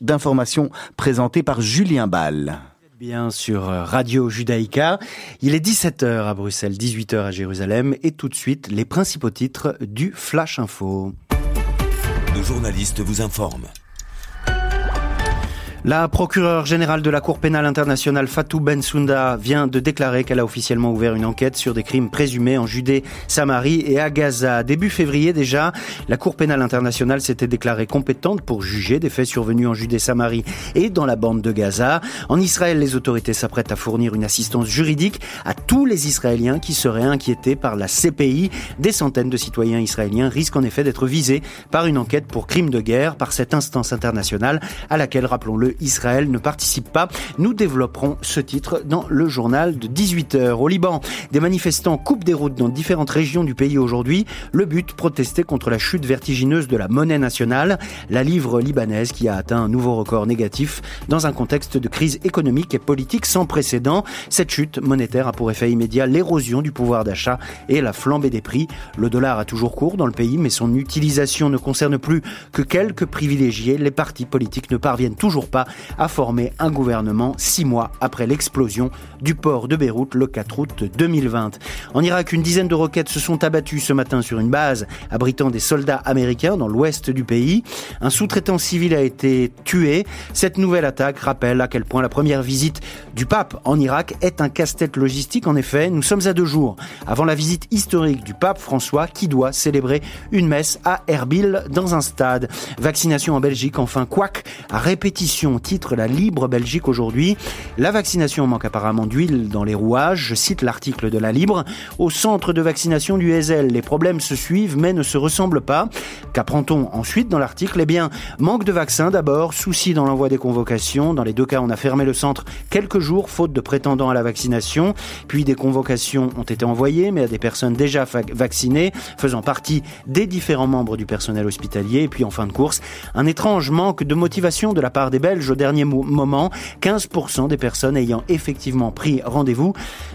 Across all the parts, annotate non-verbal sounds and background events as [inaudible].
d'information présenté par Julien Ball. Bien sur Radio Judaïka. Il est 17h à Bruxelles, 18h à Jérusalem et tout de suite les principaux titres du Flash Info. Nos journalistes vous informent. La procureure générale de la Cour pénale internationale Fatou Bensouda vient de déclarer qu'elle a officiellement ouvert une enquête sur des crimes présumés en Judée, Samarie et à Gaza. Début février déjà, la Cour pénale internationale s'était déclarée compétente pour juger des faits survenus en Judée, Samarie et dans la bande de Gaza. En Israël, les autorités s'apprêtent à fournir une assistance juridique à tous les Israéliens qui seraient inquiétés par la CPI. Des centaines de citoyens israéliens risquent en effet d'être visés par une enquête pour crimes de guerre par cette instance internationale à laquelle, rappelons-le, Israël ne participe pas. Nous développerons ce titre dans le journal de 18h. Au Liban, des manifestants coupent des routes dans différentes régions du pays aujourd'hui. Le but, protester contre la chute vertigineuse de la monnaie nationale, la livre libanaise qui a atteint un nouveau record négatif dans un contexte de crise économique et politique sans précédent. Cette chute monétaire a pour effet immédiat l'érosion du pouvoir d'achat et la flambée des prix. Le dollar a toujours cours dans le pays, mais son utilisation ne concerne plus que quelques privilégiés. Les partis politiques ne parviennent toujours pas a formé un gouvernement six mois après l'explosion du port de Beyrouth le 4 août 2020. En Irak, une dizaine de roquettes se sont abattues ce matin sur une base abritant des soldats américains dans l'ouest du pays. Un sous-traitant civil a été tué. Cette nouvelle attaque rappelle à quel point la première visite du pape en Irak est un casse-tête logistique. En effet, nous sommes à deux jours avant la visite historique du pape François qui doit célébrer une messe à Erbil dans un stade. Vaccination en Belgique, enfin, quoique à répétition titre La Libre Belgique aujourd'hui. La vaccination manque apparemment d'huile dans les rouages. Je cite l'article de La Libre. Au centre de vaccination du Hazel, les problèmes se suivent mais ne se ressemblent pas. Qu'apprend-on ensuite dans l'article? Eh bien, manque de vaccins d'abord, souci dans l'envoi des convocations. Dans les deux cas, on a fermé le centre quelques jours faute de prétendants à la vaccination. Puis des convocations ont été envoyées mais à des personnes déjà vaccinées, faisant partie des différents membres du personnel hospitalier. Et puis en fin de course, un étrange manque de motivation de la part des Belges au dernier moment. 15% des personnes ayant effectivement pris rendez-vous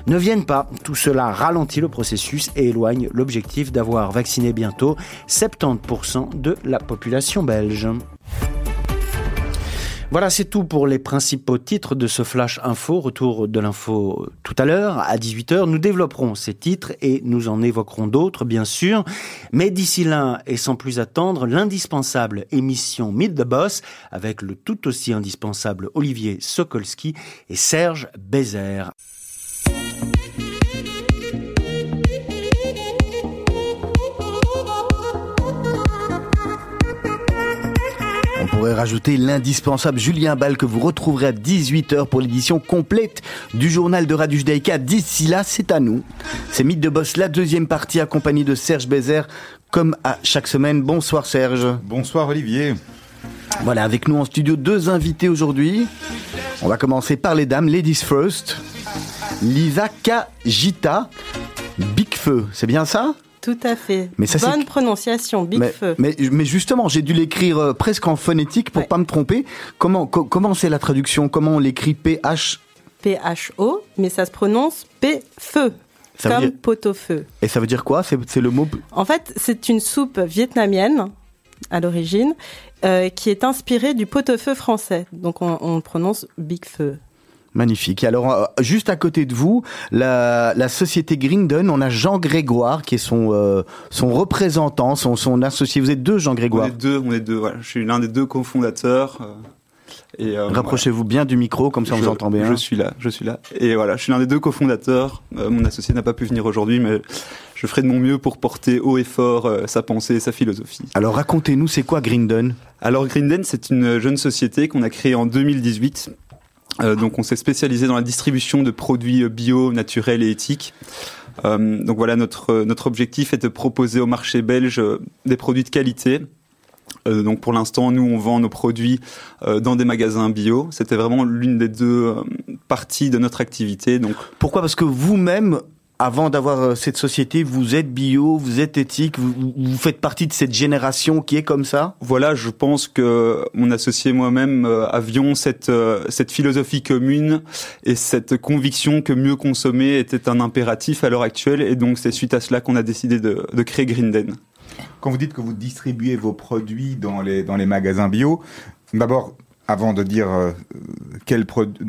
ne viennent pas. Tout cela ralentit le processus et éloigne l'objectif d'avoir vacciné bientôt 70% de la population belge. Voilà, c'est tout pour les principaux titres de ce Flash Info. Retour de l'info tout à l'heure, à 18h. Nous développerons ces titres et nous en évoquerons d'autres, bien sûr. Mais d'ici là, et sans plus attendre, l'indispensable émission Meet the Boss avec le tout aussi indispensable Olivier Sokolski et Serge Bézère. Pourrait rajouter l'indispensable Julien Ball que vous retrouverez à 18h pour l'édition complète du journal de Radio Judaïka. D'ici là, c'est à nous. C'est Mythe de Boss, la deuxième partie accompagnée de Serge Bézère, comme à chaque semaine. Bonsoir Serge. Bonsoir Olivier. Voilà, avec nous en studio deux invités aujourd'hui. On va commencer par les dames, Ladies First. Lisa Kajita, Big Feu, c'est bien ça? Tout à fait. Mais ça, Bonne prononciation, Big mais, Feu. Mais, mais, justement, j'ai dû l'écrire euh, presque en phonétique pour ne pas me tromper. Comment comment c'est la traduction? Comment on l'écrit PH PHO, mais ça se prononce P-Feu. comme pot-au-feu. Et ça veut dire quoi? C'est le mot En fait, c'est une soupe vietnamienne à l'origine euh, qui est inspirée du pot-au-feu français. Donc on, on prononce Big Feu. Magnifique. Alors, euh, juste à côté de vous, la, la société Grindon, on a Jean Grégoire qui est son, euh, son représentant, son, son associé. Vous êtes deux, Jean Grégoire On est deux, on est deux. Je suis l'un des deux cofondateurs. Euh, et Rapprochez-vous bien du micro, comme ça on vous entend bien. Je suis là, je suis là. Et voilà, je suis l'un des deux cofondateurs. mon associé n'a pas pu venir aujourd'hui, mais je ferai de mon mieux pour porter haut et fort sa pensée et sa philosophie. Alors racontez-nous, c'est quoi Grindon? Alors Grindon, c'est une jeune société qu'on a créée en 2018 euh, donc on s'est spécialisé dans la distribution de produits bio, naturels et éthiques. Euh, donc voilà, notre, notre objectif est de proposer au marché belge euh, des produits de qualité. donc pour l'instant, nous, on vend nos produits dans des magasins bio. C'était vraiment l'une des deux parties de notre activité. Donc pourquoi? Parce que vous-même, avant d'avoir euh, cette société, vous êtes bio, vous êtes éthique, vous, faites partie de cette génération qui est comme ça? Voilà, je pense que mon associé et moi-même euh, avions cette, euh, cette philosophie commune et cette conviction que mieux consommer était un impératif à l'heure actuelle. Et donc c'est suite à cela qu'on a décidé de, de créer Grinden. Quand vous dites que vous distribuez vos produits dans les, dans les magasins bio, d'abord, avant de dire euh, quel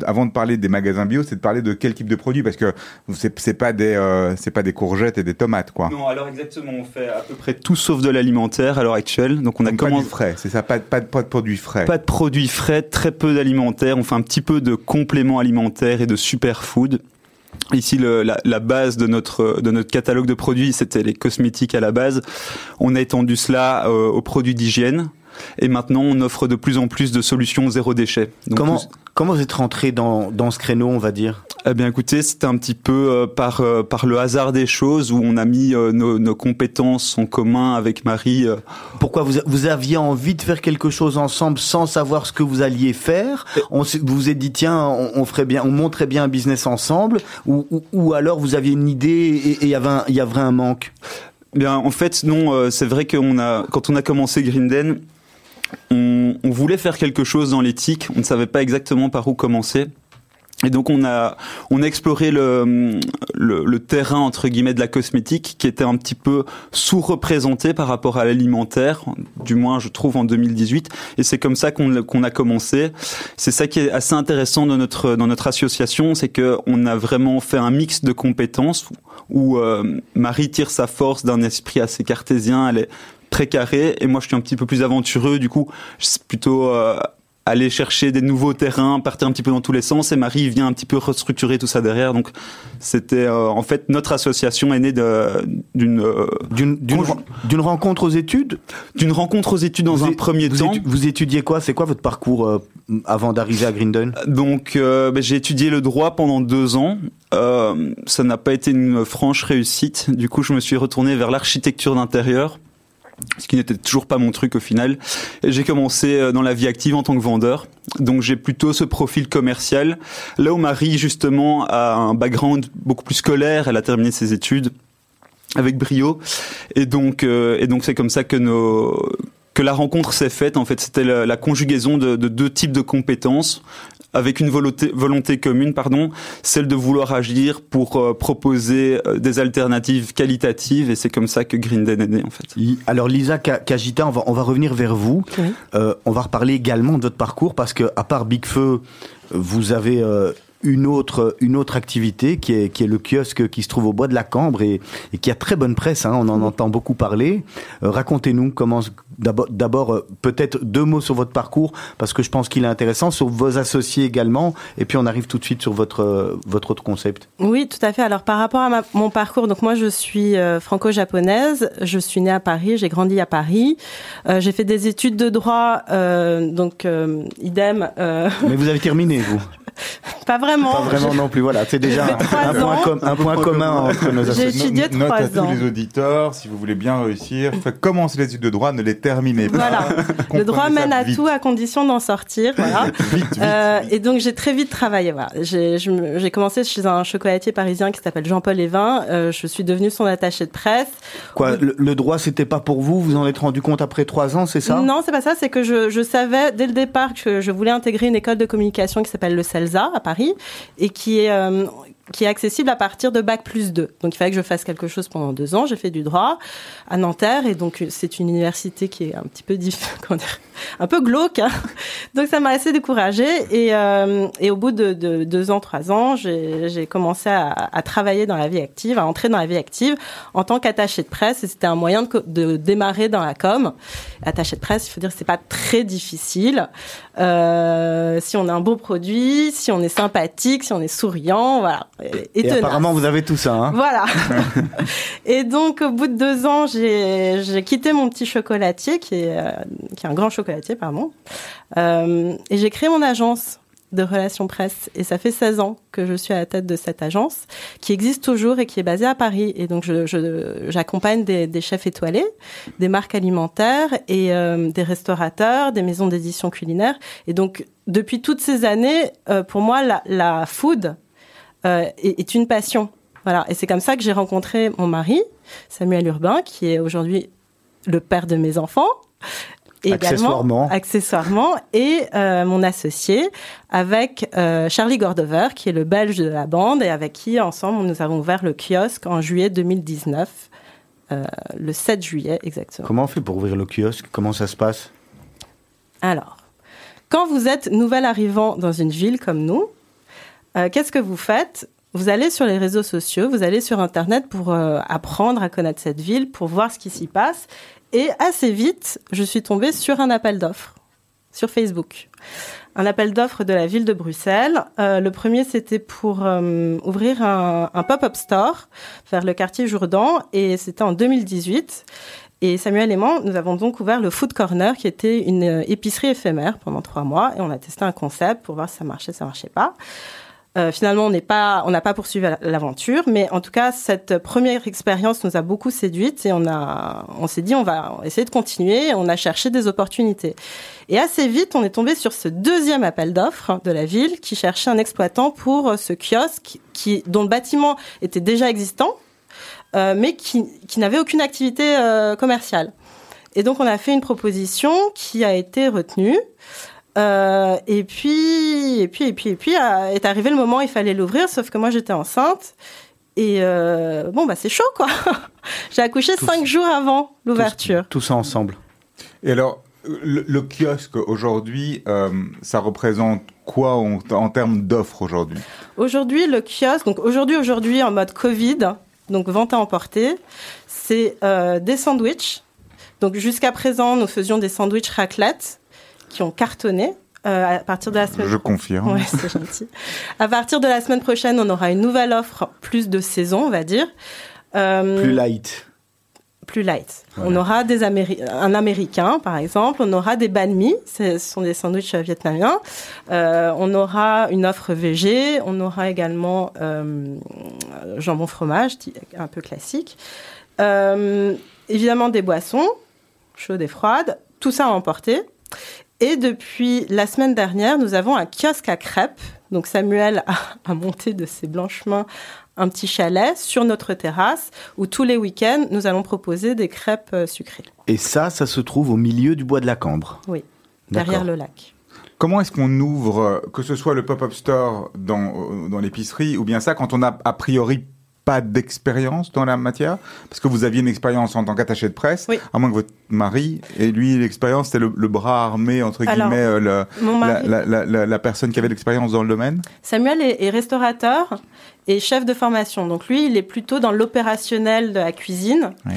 avant de parler des magasins bio, c'est de parler de quel type de produit parce que c'est c'est pas des euh, c'est pas des courgettes et des tomates quoi. Non, alors exactement, on fait à peu près tout sauf de l'alimentaire à l'heure actuelle. Donc on a commencé pas du frais, c'est ça, pas, pas, pas de produits frais. Pas de produits frais, très peu d'alimentaire. On fait un petit peu de compléments alimentaires et de superfood. Ici, le, la, la, base de notre de notre catalogue de produits, c'était les cosmétiques à la base. On a étendu cela euh, aux produits d'hygiène. Et maintenant, on offre de plus en plus de solutions zéro déchet. Donc, comment, comment vous êtes rentré dans, dans ce créneau, on va dire? Eh bien, écoutez, c'était un petit peu euh, par euh, par le hasard des choses où on a mis euh, nos, nos, compétences en commun avec Marie. Pourquoi vous vous aviez envie de faire quelque chose ensemble sans savoir ce que vous alliez faire? On vous vous êtes dit tiens, on, on, ferait bien, on montrait bien un business ensemble, ou, ou, ou alors vous aviez une idée et il y avait il y avait un manque? Bien, en fait, non. c'est vrai qu'on a quand on a commencé Grinden, on, voulait faire quelque chose dans l'éthique, on ne savait pas exactement par où commencer. Et donc on a on a exploré le, le, terrain entre guillemets de la cosmétique qui était un petit peu sous-représenté par rapport à l'alimentaire, du moins je trouve en 2018. Et c'est comme ça qu'on a commencé. C'est ça qui est assez intéressant dans notre dans notre association, c'est que on a vraiment fait un mix de compétences où euh, Marie tire sa force d'un esprit assez cartésien. Très carré et moi je suis un petit peu plus aventureux du coup c'est plutôt euh, aller chercher des nouveaux terrains, partir un petit peu dans tous les sens. Et Marie vient un petit peu restructurer tout ça derrière. Donc, c'était euh, en fait notre association est née d'une euh, d'une rencontre aux études, d'une rencontre aux études dans un premier vous temps. vous étudiez quoi? C'est quoi votre parcours euh, avant d'arriver à Grindon Donc, ben, j'ai étudié le droit pendant deux ans. ça n'a pas été une franche réussite. Du coup, je me suis retourné vers l'architecture d'intérieur ce qui n'était toujours pas mon truc au final. J'ai commencé euh, dans la vie active en tant que vendeur, donc j'ai plutôt ce profil commercial. Là où Marie justement a un background beaucoup plus scolaire, elle a terminé ses études avec brio, et donc euh, et donc c'est comme ça que nos que la rencontre s'est faite. En fait, c'était la, la, conjugaison de, de, deux types de compétences avec une volonté, volonté commune, pardon, celle de vouloir agir pour euh, proposer euh, des alternatives qualitatives, et c'est comme ça que Grinden est né en fait. Alors Lisa Kajita, on va, on va revenir vers vous. Oui. Euh, on va reparler également de votre parcours parce que à part Big Feu, vous avez euh, une autre une autre activité qui est qui est le kiosque qui se trouve au bois de la Cambre et, et qui a très bonne presse. Hein, on en entend beaucoup parler. Euh, Racontez-nous comment d'abord d'abord euh, peut-être deux mots sur votre parcours parce que je pense qu'il est intéressant sur vos associés également et puis on arrive tout de suite sur votre euh, votre autre concept. Oui, tout à fait. Alors par rapport à ma, mon parcours, donc moi je suis euh, franco-japonaise. Je suis née à Paris, j'ai grandi à Paris. Euh, j'ai fait des études de droit, donc idem. Mais vous avez terminé vous. [laughs] [laughs] Pas vraiment. Pas vraiment non plus. Voilà, c'est déjà un, un, point, com un, point, commun entre nos J'ai étudié Note à ans. tous les auditeurs, si vous voulez bien réussir, commencez les études de droit, ne les terminez pas. Voilà. [laughs] Le droit mène à vite. tout à condition d'en sortir. Voilà. [laughs] vite, vite, euh, et donc j'ai très vite travaillé. Voilà. J'ai commencé chez un chocolatier parisien qui s'appelle Jean-Paul Evin. Euh, je suis devenue son attaché de presse. Quoi, le, le droit c'était pas pour vous? Vous en êtes rendu compte après trois ans, c'est ça? Non, c'est pas ça. C'est que je, je savais dès le départ que je voulais intégrer une école de communication qui s'appelle le CELSA à Paris et qui est euh, qui est accessible à partir de bac plus 2. Donc il fallait que je fasse quelque chose pendant deux ans. J'ai fait du droit à Nanterre et donc c'est une université qui est un petit peu diff... [laughs] un peu glauque. Hein donc ça m'a assez découragée et, euh, et au bout de, de, deux ans, trois ans, j'ai commencé à, travailler dans la vie active, à entrer dans la vie active en tant qu'attaché de presse et c'était un moyen de, de, démarrer dans la com. Attaché de presse, il faut dire que c'est pas très difficile. Euh, si on a un beau produit, si on est sympathique, si on est souriant, voilà. Et, apparemment, vous avez tout ça. Hein voilà. [laughs] [laughs] et donc, au bout de deux ans, j'ai quitté mon petit chocolatier, qui est, euh, qui est un grand chocolatier, pardon. Euh, et j'ai créé mon agence de relations presse. Et ça fait 16 ans que je suis à la tête de cette agence, qui existe toujours et qui est basée à Paris. Et donc, j'accompagne je, des, des, chefs étoilés, des marques alimentaires et euh, des restaurateurs, des maisons d'édition culinaire. Et donc, depuis toutes ces années, pour moi, la, la food euh, est, est, une passion. Voilà. Et c'est comme ça que j'ai rencontré mon mari, Samuel Urbain, qui est aujourd'hui le père de mes enfants. Accessoirement. Accessoirement. Et euh, mon associé avec euh, Charlie Gordover, qui est le belge de la bande, et avec qui, ensemble, nous avons ouvert le kiosque en juillet 2019. Euh, le 7 juillet exactement. Comment on fait pour ouvrir le kiosque? Comment ça se passe? Alors, quand vous êtes nouvel arrivant dans une ville comme nous, euh, qu'est-ce que vous faites? Vous allez sur les réseaux sociaux, vous allez sur Internet pour euh, apprendre à connaître cette ville, pour voir ce qui s'y passe. Et assez vite, je suis tombée sur un appel d'offres sur Facebook. Un appel d'offres de la ville de Bruxelles. Euh, le premier, c'était pour ouvrir un, un pop-up store vers le quartier Jourdan et c'était en 2018. Et Samuel et moi, nous avons donc ouvert le Food Corner, qui était une épicerie éphémère pendant trois mois, et on a testé un concept pour voir si ça marchait, ça marchait pas. Euh, finalement, on n'est pas, on n'a pas poursuivi la- l'aventure, mais en tout cas, cette première expérience nous a beaucoup séduite et on a, on s'est dit, on va essayer de continuer. On a cherché des opportunités. Et assez vite, on est tombé sur ce deuxième appel d'offres de la ville qui cherchait un exploitant pour euh, ce kiosque qui, dont le bâtiment était déjà existant, euh, mais qui, qui n'avait aucune activité euh, commerciale. Et donc, on a fait une proposition qui a été retenue. Euh, et puis, et puis, et puis, et puis, euh, est arrivé le moment où il fallait l'ouvrir, sauf que moi j'étais enceinte. Et euh, bon, bah c'est chaud quoi. [laughs] J'ai accouché Tous- cinq jours avant l'ouverture. Tout ça ensemble. Et alors, le, le kiosque aujourd'hui, euh, ça représente quoi en, en termes d'offres aujourd'hui? Aujourd'hui, le kiosque, donc aujourd'hui, aujourd'hui en mode Covid, donc vente à emporter, c'est des sandwichs. Donc jusqu'à présent, nous faisions des sandwichs raclette qui ont cartonné. Euh, à partir de la semaine Je confirme. Ouais, c'est gentil. [laughs] À partir de la semaine prochaine, on aura une nouvelle offre, plus de saison, on va dire. Euh, Plus light. plus light. On aura des Améri- un américain, par exemple. On aura des banh mi, ce sont des sandwichs vietnamiens. Euh, on aura une offre VG. On aura également euh, jambon fromage, un peu classique. Euh, évidemment des boissons, chaudes et froides. Tout ça à emporter. Et depuis la semaine dernière, nous avons un kiosque à crêpes. Donc Samuel a, a monté de ses blanches mains un petit chalet sur notre terrasse où tous les week-ends, nous allons proposer des crêpes euh, sucrées. Et ça, ça se trouve au milieu du bois de la Cambre. Oui, derrière le lac. Comment est-ce qu'on ouvre, euh, que ce soit le pop-up store dans, euh, dans l'épicerie, ou bien ça quand on a a priori pas d'expérience dans la matière Parce que vous aviez une expérience en tant qu'attaché de presse, Oui. à moins que votre mari, et lui, l'expérience, c'était le, le bras armé, entre Alors, guillemets, euh, le- la, mari, la, la, la- la personne qui avait l'expérience dans le domaine Samuel est, est restaurateur et chef de formation. Donc lui, il est plutôt dans l'opérationnel de la cuisine. Oui.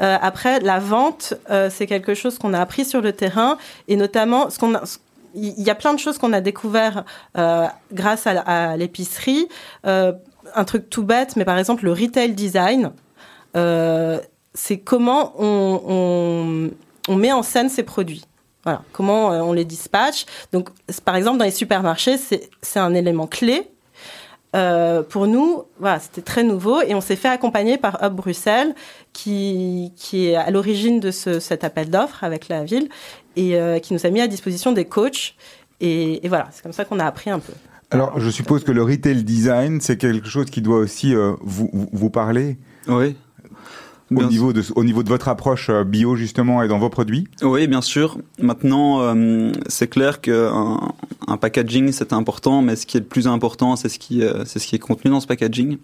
Euh, après, la vente, euh, c'est quelque chose qu'on a appris sur le terrain et notamment ce qu'on a. ce- il y a plein de choses qu'on a découvert euh, grâce à, l'épicerie. Euh, un truc tout bête, mais par exemple le retail design, euh, c'est comment on, on, met en scène ces produits. Voilà, comment euh, on les dispatche. Donc, par exemple, dans les supermarchés, c'est un élément clé. Euh, pour nous, voilà, c'était très nouveau et on s'est fait accompagner par Hub Bruxelles, qui, qui est à l'origine de ce, cet appel d'offres avec la ville et qui nous a mis à disposition des coachs. Et voilà, c'est comme ça qu'on a appris un peu. Alors, je suppose que le retail design, c'est quelque chose qui doit aussi euh, vous, vous- parler Oui. au niveau, de, au niveau de votre approche euh, bio, justement, et dans vos produits Oui, bien sûr. Maintenant, euh, c'est clair qu'un un packaging, c'est important, mais ce qui est le plus important, c'est ce qui, euh, c'est ce qui est contenu dans ce packaging.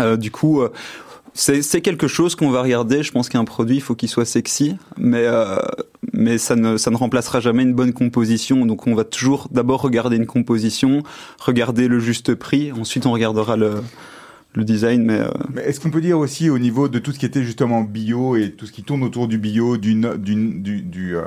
Euh, du coup, euh, c'est quelque chose qu'on va regarder. Je pense qu'un produit, il faut qu'il soit sexy, mais euh, mais ça ne ça ne remplacera jamais une bonne composition. Donc, on va toujours d'abord regarder une composition, regarder le juste prix. Ensuite, on regardera le le design, mais euh, est-ce qu'on peut dire aussi au niveau de tout ce qui était justement bio et tout ce qui tourne autour du bio, du, du, du, du, euh,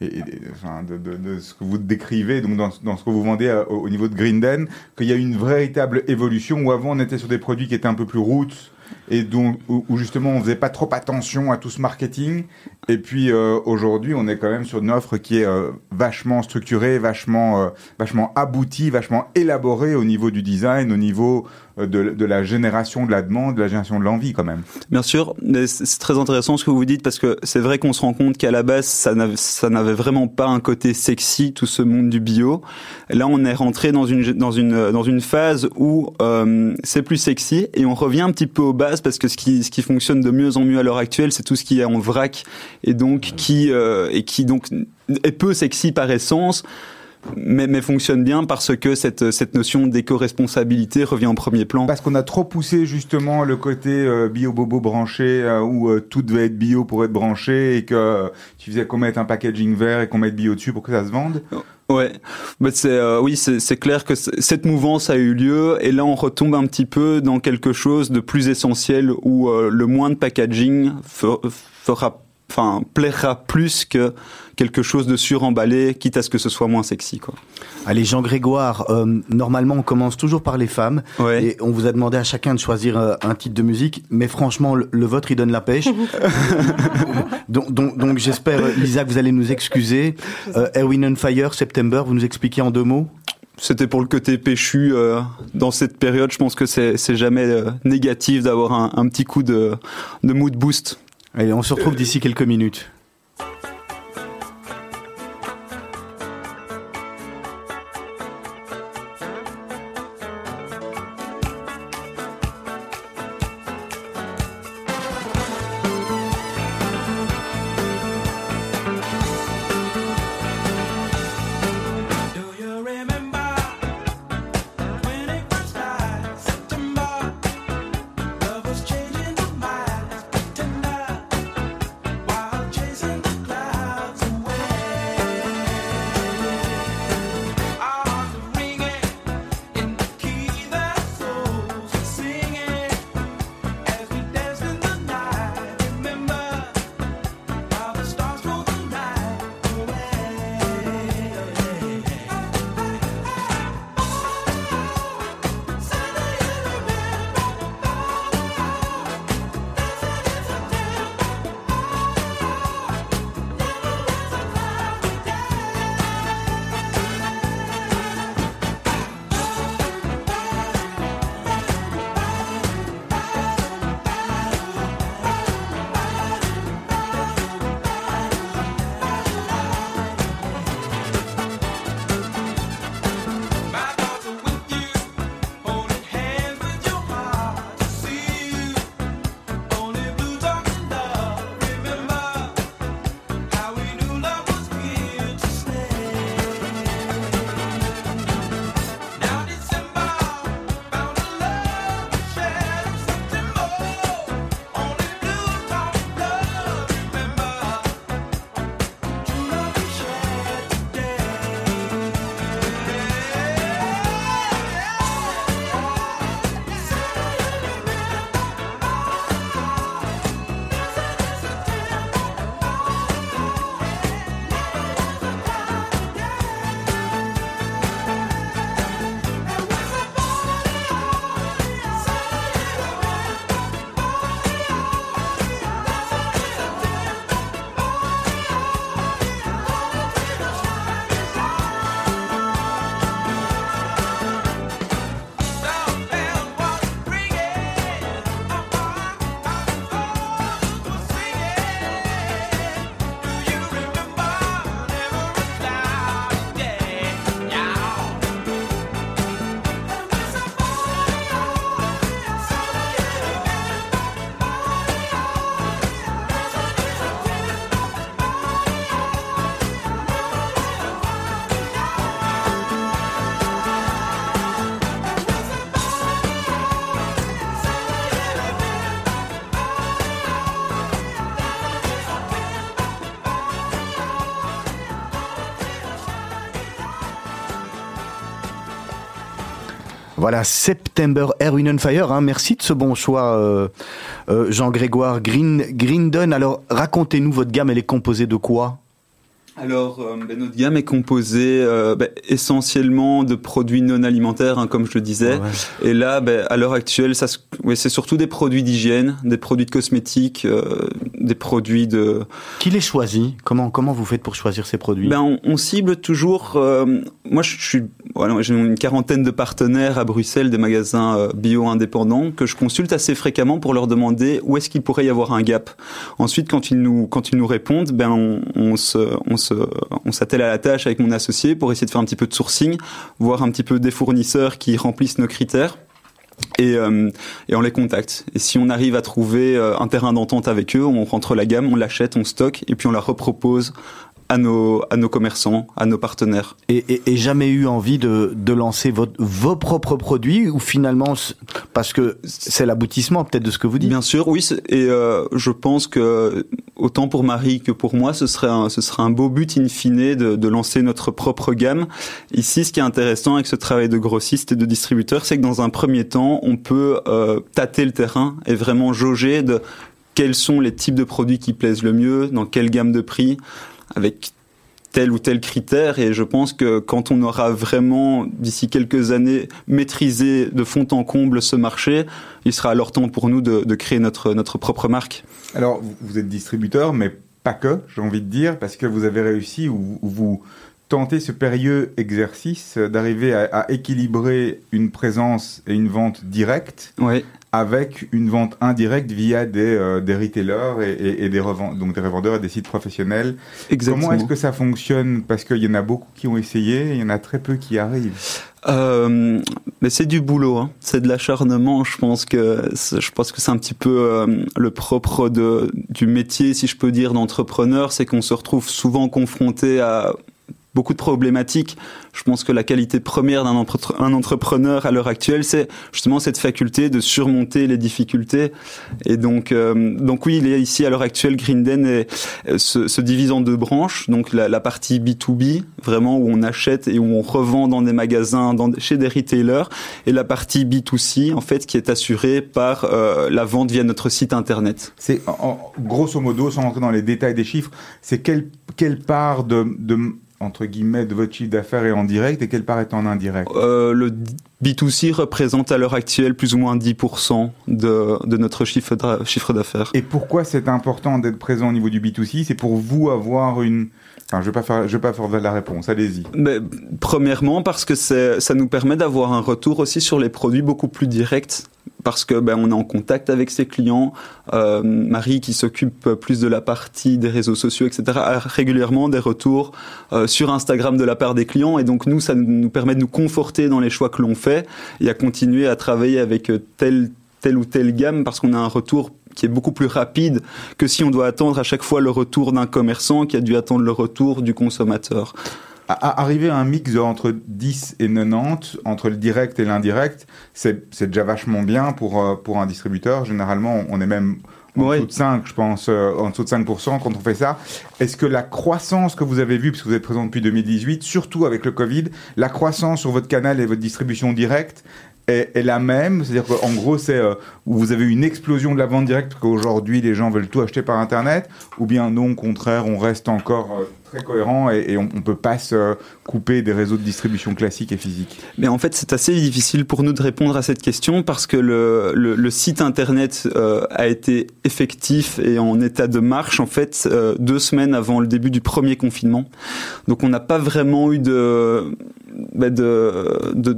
de, ce que vous décrivez, donc dans, dans ce que vous vendez au, au niveau de Grinden, qu'il y a une véritable évolution où avant on était sur des produits qui étaient un peu plus roots et donc où, justement on faisait pas trop attention à tout ce marketing et puis euh, aujourd'hui on est quand même sur une offre qui est euh, vachement structurée, vachement euh, vachement aboutie, vachement élaborée au niveau du design, au niveau de, la génération de la demande, de la génération de l'envie quand même. Bien sûr, c'est très intéressant ce que vous dites parce que c'est vrai qu'on se rend compte qu'à la base ça n'avait vraiment pas un côté sexy tout ce monde du bio. Là, on est rentré dans une dans une dans une phase où c'est plus sexy et on revient un petit peu aux parce que ce qui ce qui fonctionne de mieux en mieux à l'heure actuelle, c'est tout ce qui est en vrac et donc qui euh, et qui donc est peu sexy par essence. Mais, mais fonctionne bien parce que cette, cette notion d'éco-responsabilité revient en premier plan. Parce qu'on a trop poussé justement le côté euh, bio-bobo branché, euh, où euh, tout devait être bio pour être branché, et que tu faisais qu'on mette un packaging vert et qu'on mette bio dessus pour que ça se vende. Ouais, bah c'est euh, oui, c'est clair que cette mouvance a eu lieu et là on retombe un petit peu dans quelque chose de plus essentiel où euh, le moins de packaging fe- fera enfin plaira plus que quelque chose de suremballé quitte à ce que ce soit moins sexy quoi. Allez, Jean Grégoire, euh, normalement on commence toujours par les femmes Ouais. et on vous a demandé à chacun de choisir euh, un titre de musique, mais franchement le, le vôtre il donne la pêche. [laughs] donc donc, donc j'espère euh, Lisa que vous allez nous excuser. Euh, Erwin on Fire, September, vous nous expliquez en deux mots? C'était pour le côté péchu euh, dans cette période, je pense que c'est c'est jamais euh, négatif d'avoir un, un petit coup de de mood boost. Allez, on se retrouve d'ici quelques minutes. Voilà, September Erwin on Fire. Hein. Merci de ce bon choix, euh, euh, Jean-Grégoire Green. Alors, racontez-nous, votre gamme, elle est composée de quoi? Alors, euh, ben, notre gamme est composée euh, ben, essentiellement de produits non alimentaires, hein, comme je le disais. Ouais. Et là, ben, à l'heure actuelle, ça, c'est surtout des produits d'hygiène, des produits de cosmétiques, euh, des produits de. Qui les choisit? Comment, comment vous faites pour choisir ces produits? Ben, on, on cible toujours. moi, je suis. Voilà, j'ai une quarantaine de partenaires à Bruxelles, des magasins bio indépendants que je consulte assez fréquemment pour leur demander où est-ce qu'il pourrait y avoir un gap. Ensuite, quand ils nous quand ils nous répondent, ben on, on se on on s'attelle à la tâche avec mon associé pour essayer de faire un petit peu de sourcing, voir un petit peu des fournisseurs qui remplissent nos critères. Et, euh, et on les contacte. Et si on arrive à trouver euh, un terrain d'entente avec eux, on rentre la gamme, on l'achète, on stocke, et puis on la repropose à nos, à nos commerçants, à nos partenaires. Et, et- et jamais eu envie de, de lancer votre, vos propres produits ou finalement, parce que c'est l'aboutissement peut-être de ce que vous dites? Bien sûr, oui, et euh, je pense que autant pour Marie que pour moi, ce serait un, ce serait un beau but in fine de, de lancer notre propre gamme. Ici, ce qui est intéressant avec ce travail de grossiste et de distributeur, c'est que dans un premier temps, on peut euh, tâter le terrain et vraiment jauger de quels sont les types de produits qui plaisent le mieux, dans quelle gamme de prix, avec tel ou tel critère et je pense que quand on aura vraiment d'ici quelques années maîtrisé de fond en comble ce marché, il sera alors temps pour nous de, créer notre, notre propre marque. Alors, vous- êtes distributeur, mais pas que, j'ai envie de dire, parce que vous avez réussi ou vous tentez ce périlleux exercice d'arriver à, à équilibrer une présence et une vente directe avec une vente indirecte via des, euh, des retailers et, et- et des, reven- donc des revendeurs et des sites professionnels. Exactement. Comment est-ce que ça fonctionne? Parce qu'il y en a beaucoup qui ont essayé, et il y en a très peu qui arrivent. Euh, mais c'est du boulot, hein. c'est de l'acharnement. Je pense que c'est- je pense que c'est un petit peu euh, le propre de du métier, si je peux dire, d'entrepreneur, c'est qu'on se retrouve souvent confronté à beaucoup de problématiques. Je pense que la qualité première d'un entre- un entrepreneur à l'heure actuelle, c'est justement cette faculté de surmonter les difficultés. Et donc, euh, donc oui, il est ici à l'heure actuelle, Grinden est, euh, se, se divise en deux branches. Donc la, la partie B2B, vraiment où on achète et où on revend dans des magasins, dans, chez des retailers, et la partie B2C, en fait, qui est assurée par euh, la vente via notre site internet. C'est grosso modo, sans rentrer dans les détails des chiffres, c'est quelle, quelle part de, de, entre guillemets, de votre chiffre d'affaires est en direct et quelle part est en indirect? Euh, le B2C représente à l'heure actuelle plus ou moins 10% de, de notre chiffre d'a- chiffre d'affaires. Et pourquoi c'est important d'être présent au niveau du B2C C'est pour vous avoir une... Enfin, je ne vais pas faire, je vais pas faire la réponse, allez-y. Mais, premièrement, parce que ça nous permet d'avoir un retour aussi sur les produits beaucoup plus direct. Parce que ben, on est en contact avec ses clients. Euh, Marie, qui s'occupe plus de la partie des réseaux sociaux, etc., a régulièrement des retours euh, sur Instagram de la part des clients. Et donc nous, ça nous permet de nous conforter dans les choix que l'on fait et à continuer à travailler avec euh, telle, telle ou telle gamme parce qu'on a un retour qui est beaucoup plus rapide que si on doit attendre à chaque fois le retour d'un commerçant qui a dû attendre le retour du consommateur. À- Arriver à un mix entre 10 et 90, entre le direct et l'indirect, c'est déjà vachement bien pour, euh, pour un distributeur. Généralement, on est même en Ouais. dessous de 5, je pense, euh, en dessous de 5% quand on fait ça. Est-ce que la croissance que vous avez vue, puisque vous êtes présent depuis 2018, surtout avec le Covid, la croissance sur votre canal et votre distribution directe est, est la même? C'est-à-dire qu'en gros, c'est euh, vous avez eu une explosion de la vente directe, parce qu'aujourd'hui, les gens veulent tout acheter par Internet, ou bien non, au contraire, on reste encore euh, cohérent et, on ne peut pas se couper des réseaux de distribution classiques et physiques Mais en fait, c'est assez difficile pour nous de répondre à cette question parce que le, site internet euh, a été effectif et en état de marche en fait euh, deux semaines avant le début du premier confinement. Donc on n'a pas vraiment eu de bah, de, de,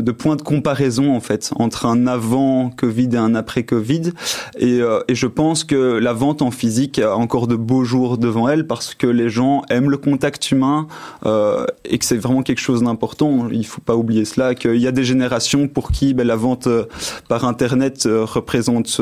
de, comparaison en fait entre un avant Covid et un après Covid et, euh, et je pense que la vente en physique a encore de beaux jours devant elle parce que les gens aiment le contact humain euh, et que c'est vraiment quelque chose d'important. Il faut pas oublier cela qu'il y a des générations pour qui ben, la vente euh, par internet euh, représente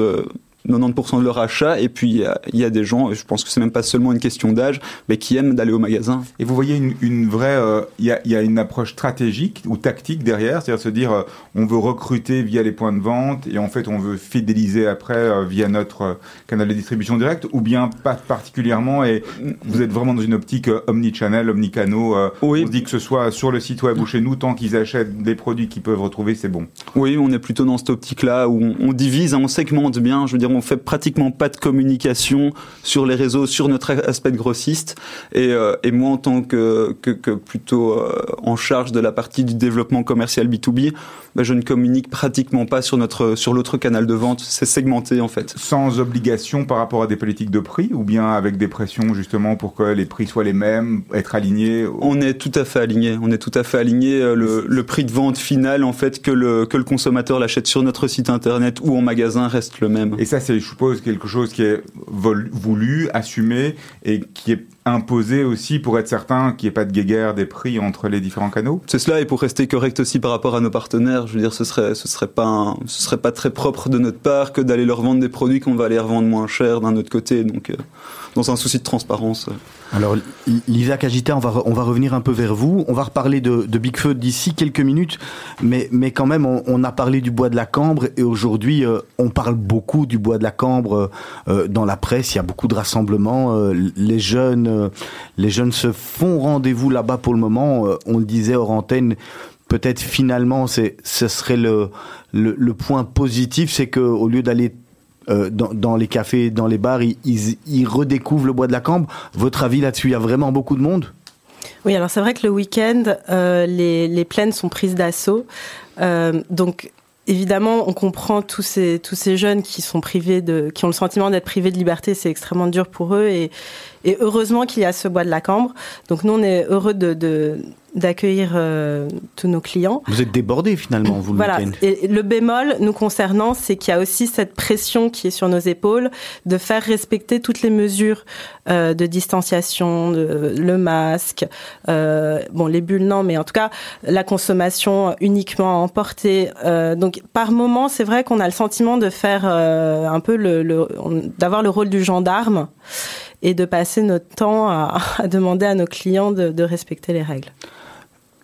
90% de leur achat et puis il y a, il y a des gens, et je pense que c'est même pas seulement une question d'âge, mais qui aiment d'aller au magasin. Et vous voyez une, une vraie, euh, il y, a, il y a une approche stratégique ou tactique derrière, c'est-à-dire se dire, euh, on veut recruter via les points de vente et en fait on veut fidéliser après euh, via notre canal de distribution directe, ou bien pas particulièrement et vous êtes vraiment dans une optique omnichannel, omnicano. Oui. On se dit que ce soit sur le site web ou chez nous, tant qu'ils achètent des produits qu'ils peuvent retrouver, c'est bon. Oui, on est plutôt dans cette optique-là où on, on divise, hein, on segmente bien. Je veux dire, on fait pratiquement pas de communication sur les réseaux, sur notre aspect de grossiste. Et, euh, et moi, en tant que, que, que plutôt euh, en charge de la partie du développement commercial B2B, ben, je ne communique pratiquement pas sur notre sur l'autre canal de vente. C'est segmenté en fait. Sans obligation par rapport à des politiques de prix, ou bien avec des pressions justement pour que les prix soient les mêmes, être alignés. On est tout à fait aligné. On est tout à fait aligné. Euh, Le, le prix de vente final, en fait, que le que le consommateur l'achète sur notre site internet ou en magasin reste le même. Et ça, c'est, je suppose, quelque chose qui est voulu, assumé et qui est imposé aussi pour être certain qu'il n'y ait pas de guéguerre des prix entre les différents canaux? C'est cela, et pour rester correct aussi par rapport à nos partenaires, je veux dire, ce serait, ce serait pas, un- ce serait pas très propre de notre part que d'aller leur vendre des produits qu'on va aller revendre moins cher d'un autre côté. Donc, euh, dans un souci de transparence. Alors, Lisa Cagita, on va, re- on va revenir un peu vers vous. On va reparler de, de Big Feu d'ici quelques minutes, mais, mais quand même, on, on a parlé du bois de la Cambre et aujourd'hui, euh, on parle beaucoup du bois de la Cambre euh, dans la presse. Il y a beaucoup de rassemblements. euh, les jeunes, euh, les jeunes se font rendez-vous là-bas pour le moment. Euh, on le disait hors antenne. Peut-être finalement, ce serait le, point positif, c'est que au lieu d'aller euh, dans, les cafés, dans les bars, ils, redécouvrent le bois de la Cambre. Votre avis là-dessus Il y a vraiment beaucoup de monde? Oui, alors c'est vrai que le week-end, les, plaines sont prises d'assaut. Donc, évidemment, on comprend tous ces, jeunes qui sont privés qui ont le sentiment d'être privés de liberté. C'est extrêmement dur pour eux. Et heureusement qu'il y a ce bois de la Cambre. Donc, nous, on est heureux de, de- d'accueillir euh, tous nos clients. Vous êtes débordés finalement, vous, le Voilà. Et le bémol nous concernant, c'est qu'il y a aussi cette pression qui est sur nos épaules de faire respecter toutes les mesures euh, de distanciation, de- le masque, euh, bon les bulles non, mais en tout cas la consommation uniquement à emporter. Donc par moment, c'est vrai qu'on a le sentiment de faire un peu le, d'avoir le rôle du gendarme et de passer notre temps à, [laughs] à demander à nos clients de- de respecter les règles.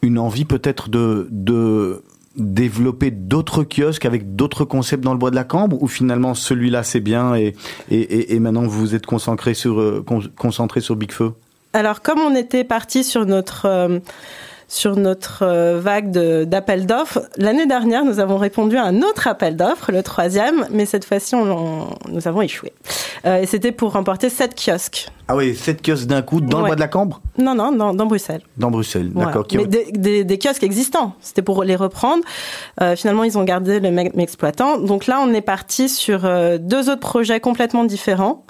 Une envie peut-être de, de développer d'autres kiosques avec d'autres concepts dans le bois de la Cambre ou finalement celui-là c'est bien et, et, et, maintenant vous vous êtes concentré sur, euh, con- concentré sur Big Feu? Alors, comme on était parti sur notre euh, sur notre euh, vague d'appels d'offres, l'année dernière, nous avons répondu à un autre appel d'offres, le troisième, mais cette fois-ci, nous avons échoué. Euh, et c'était pour remporter sept kiosques. Ah oui, sept kiosques d'un coup dans le bois de la Cambre? Non, non, dans, dans Bruxelles. Dans Bruxelles, d'accord. Mais des, des- des kiosques existants. C'était pour les reprendre. Euh, finalement, ils ont gardé le même exploitant. Donc là, on est parti sur deux autres projets complètement différents.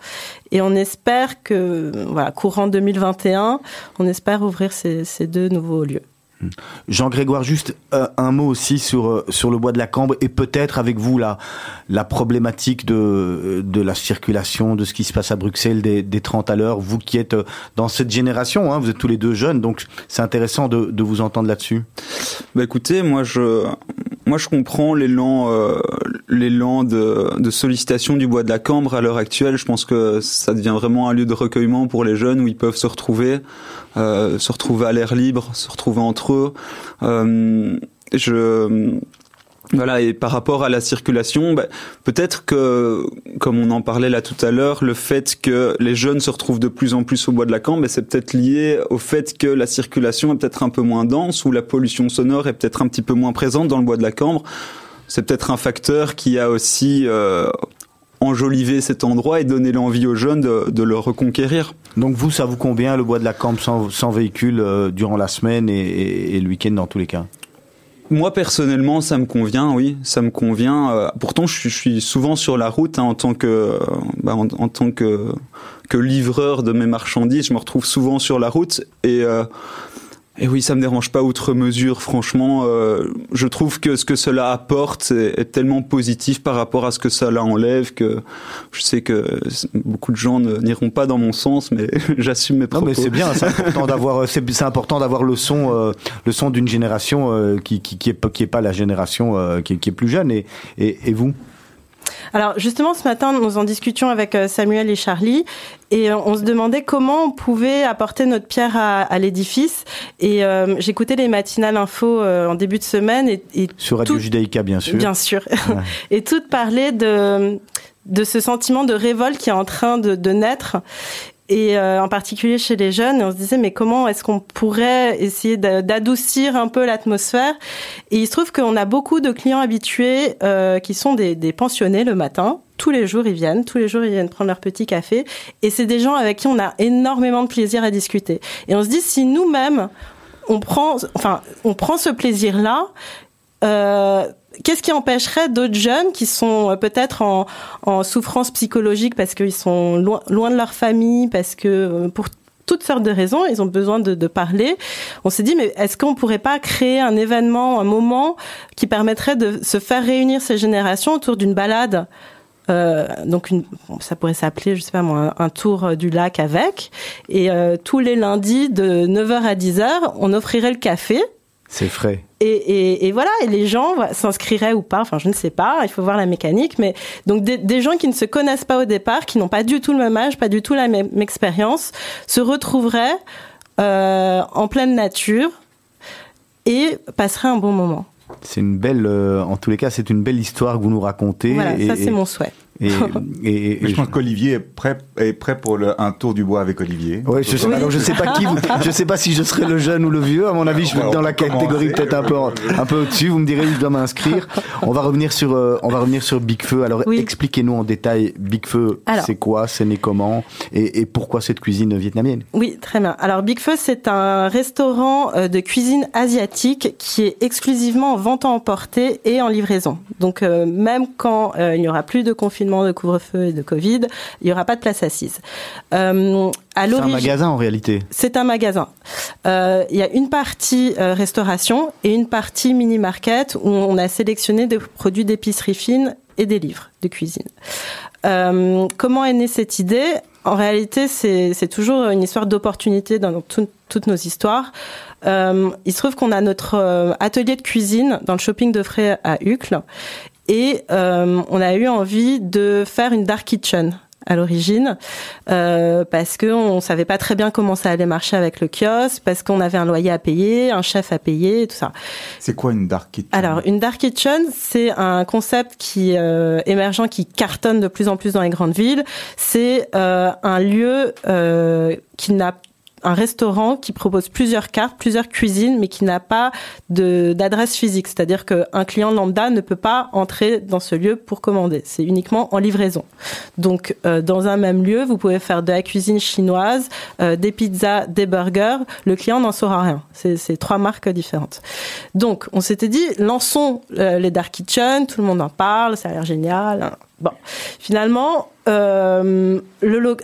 Et on espère que, voilà, courant 2021, on espère ouvrir ces, ces deux nouveaux lieux. Jean-Grégoire, juste euh, un mot aussi sur, euh, sur le bois de la Cambre et peut-être avec vous la, la problématique de, de la circulation, de ce qui se passe à Bruxelles des, des 30 à l'heure. Vous qui êtes euh, dans cette génération, hein, vous êtes tous les deux jeunes, donc c'est intéressant de, de vous entendre là-dessus. Bah écoutez, moi je, moi je comprends l'élan, l'élan de, de sollicitation du bois de la Cambre à l'heure actuelle. Je pense que ça devient vraiment un lieu de recueillement pour les jeunes où ils peuvent se retrouver, euh, se retrouver à l'air libre, se retrouver entre eux. Euh, je voilà, et par rapport à la circulation, bah, peut-être que, comme on en parlait là tout à l'heure, le fait que les jeunes se retrouvent de plus en plus au bois de la Cambre, bah, c'est peut-être lié au fait que la circulation est peut-être un peu moins dense ou la pollution sonore est peut-être un petit peu moins présente dans le bois de la Cambre. C'est peut-être un facteur qui a aussi euh, enjolivé cet endroit et donné l'envie aux jeunes de, de le reconquérir. Donc vous, ça vous convient le bois de la Cambre sans, sans véhicule euh, durant la semaine et, et- et le week-end dans tous les cas? Moi personnellement, ça me convient, oui, ça me convient. Euh, pourtant, je suis, je suis souvent sur la route hein, en tant que, bah, en, en tant que que livreur de mes marchandises. Je me retrouve souvent sur la route et euh, et oui, ça me dérange pas outre mesure. Franchement, euh, je trouve que ce que cela apporte est, est tellement positif par rapport à ce que cela enlève que je sais que beaucoup de gens n'iront pas dans mon sens, mais [laughs] j'assume mes Non, propos. mais c'est bien, c'est important d'avoir, c'est, c'est important d'avoir le son, euh, le son d'une génération euh, qui, qui, qui est, pas- qui est pas la génération euh, qui, est- qui est plus jeune. Et, et, et vous? Alors justement, ce matin, nous en discutions avec euh, Samuel et Charlie, et euh, on se demandait comment on pouvait apporter notre pierre à, à l'édifice. Et euh, j'écoutais les matinales info euh, en début de semaine, et, et sur Radio Tout- Judaïka, bien sûr. Bien sûr. [laughs] Et toutes parlaient de, de ce sentiment de révolte qui est en train de, de naître. Et euh, en particulier chez les jeunes, et on se disait mais comment est-ce qu'on pourrait essayer d'a- d'adoucir un peu l'atmosphère? Et il se trouve qu'on a beaucoup de clients habitués euh, qui sont des, des pensionnés le matin. Tous les jours ils viennent, tous les jours ils viennent prendre leur petit café. Et c'est des gens avec qui on a énormément de plaisir à discuter. Et on se dit si nous-mêmes on prend, enfin on prend ce plaisir-là. Euh, Qu'est-ce qui empêcherait d'autres jeunes qui sont euh, peut-être en, souffrance psychologique parce qu'ils sont loin, de leur famille, parce que euh, pour toutes sortes de raisons, ils ont besoin de, parler. On s'est dit, mais est-ce qu'on pourrait pas créer un événement, un moment qui permettrait de se faire réunir ces générations autour d'une balade euh, donc une, ça pourrait s'appeler, je sais pas moi, un, tour du lac avec. Et tous les lundis de 9h à 10h, on offrirait le café. C'est frais. Et, et, et voilà, et les gens s'inscriraient ou pas, enfin je ne sais pas, il faut voir la mécanique, mais donc des, des gens qui ne se connaissent pas au départ, qui n'ont pas du tout le même âge, pas du tout la même expérience, se retrouveraient euh, en pleine nature et passeraient un bon moment. C'est une belle, euh, en tous les cas, c'est une belle histoire que vous nous racontez. Voilà, et, ça c'est mon souhait. Et, [laughs] et- et- Mais je pense qu'Olivier est prêt, est prêt pour le, un tour du bois avec Olivier. Ouais, je sais, Oui. alors je sais pas qui, vous- je sais pas si je serai le jeune ou le vieux. À mon avis, je vais être dans la catégorie peut-être un peu, un peu au-dessus. Vous me direz où je dois m'inscrire. On va revenir sur, euh, on va revenir sur Big Feu. Alors, Oui. expliquez-nous en détail Big Feu. Alors. C'est quoi, c'est né comment, et, et pourquoi cette cuisine vietnamienne? Oui, très bien. Alors Big Feu, c'est un restaurant euh, de cuisine asiatique qui est exclusivement en vente à emporter et en livraison. Donc euh, même quand euh, il n'y aura plus de confinement, de couvre-feu et de Covid, il n'y aura pas de place Euh, C'est un magasin en réalité. c'est un magasin. Euh, Il y a une partie euh, restauration et une partie mini-market où on a sélectionné des produits d'épicerie fine et des livres de cuisine. Comment est née cette idée? En réalité, c'est toujours une histoire d'opportunité dans tout- toutes nos histoires. Il se trouve qu'on a notre atelier de cuisine dans le shopping de Fray à Uccle et euh, on a eu envie de faire une dark kitchen à l'origine euh, parce que on savait pas très bien comment ça allait marcher avec le kiosque parce qu'on avait un loyer à payer, un chef à payer, tout ça. C'est quoi une dark kitchen? Alors, une dark kitchen, c'est un concept qui euh, émergent, qui cartonne de plus en plus dans les grandes villes. C'est euh, un lieu euh, qui n'a un restaurant qui propose plusieurs cartes, plusieurs cuisines, mais qui n'a pas d'adresse physique. C'est-à-dire qu'un client lambda ne peut pas entrer dans ce lieu pour commander. C'est uniquement en livraison. Donc, euh, dans un même lieu, vous pouvez faire de la cuisine chinoise, euh, des pizzas, des burgers. Le client n'en saura rien. C'est trois marques différentes. Donc, on s'était dit, lançons euh, les dark kitchen. Tout le monde en parle, ça a l'air génial. Bon, finalement, euh,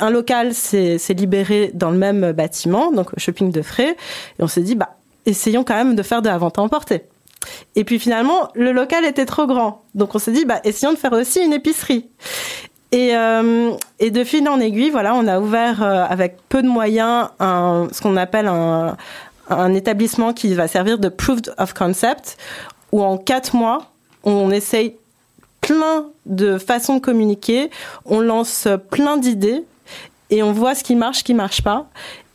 un local s'est libéré dans le même bâtiment, donc au shopping de Fray, et on s'est dit, bah, essayons quand même de faire de la vente à emporter. Et puis finalement, le local était trop grand, donc on s'est dit, bah, essayons de faire aussi une épicerie. Et, euh, de fil en aiguille, voilà, on a ouvert euh, avec peu de moyens un, ce qu'on appelle un, un établissement qui va servir de proof of concept, où en quatre mois, on essaye plein de façons de communiquer, on lance plein d'idées et on voit ce qui marche, ce qui marche pas.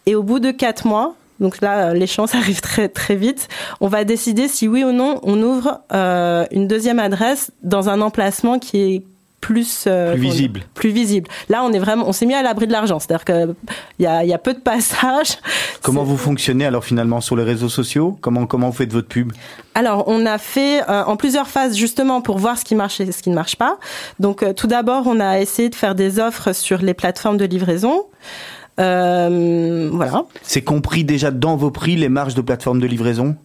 Et au bout de quatre mois, donc là, les chances [laughs] arrivent très très vite. On va décider si oui ou non on ouvre euh, une deuxième adresse dans un emplacement qui est plus euh, Plus visible. plus visible. Là, on est vraiment, on s'est mis à l'abri de l'argent. C'est-à-dire que il y a, il y a peu de passages. [laughs] Comment vous fonctionnez alors finalement sur les réseaux sociaux? Comment comment vous faites votre pub? Alors, on a fait euh, en plusieurs phases justement pour voir ce qui marche et ce qui ne marche pas. Donc, euh, tout d'abord, on a essayé de faire des offres sur les plateformes de livraison. Voilà. C'est compris déjà dans vos prix les marges de plateforme de livraison?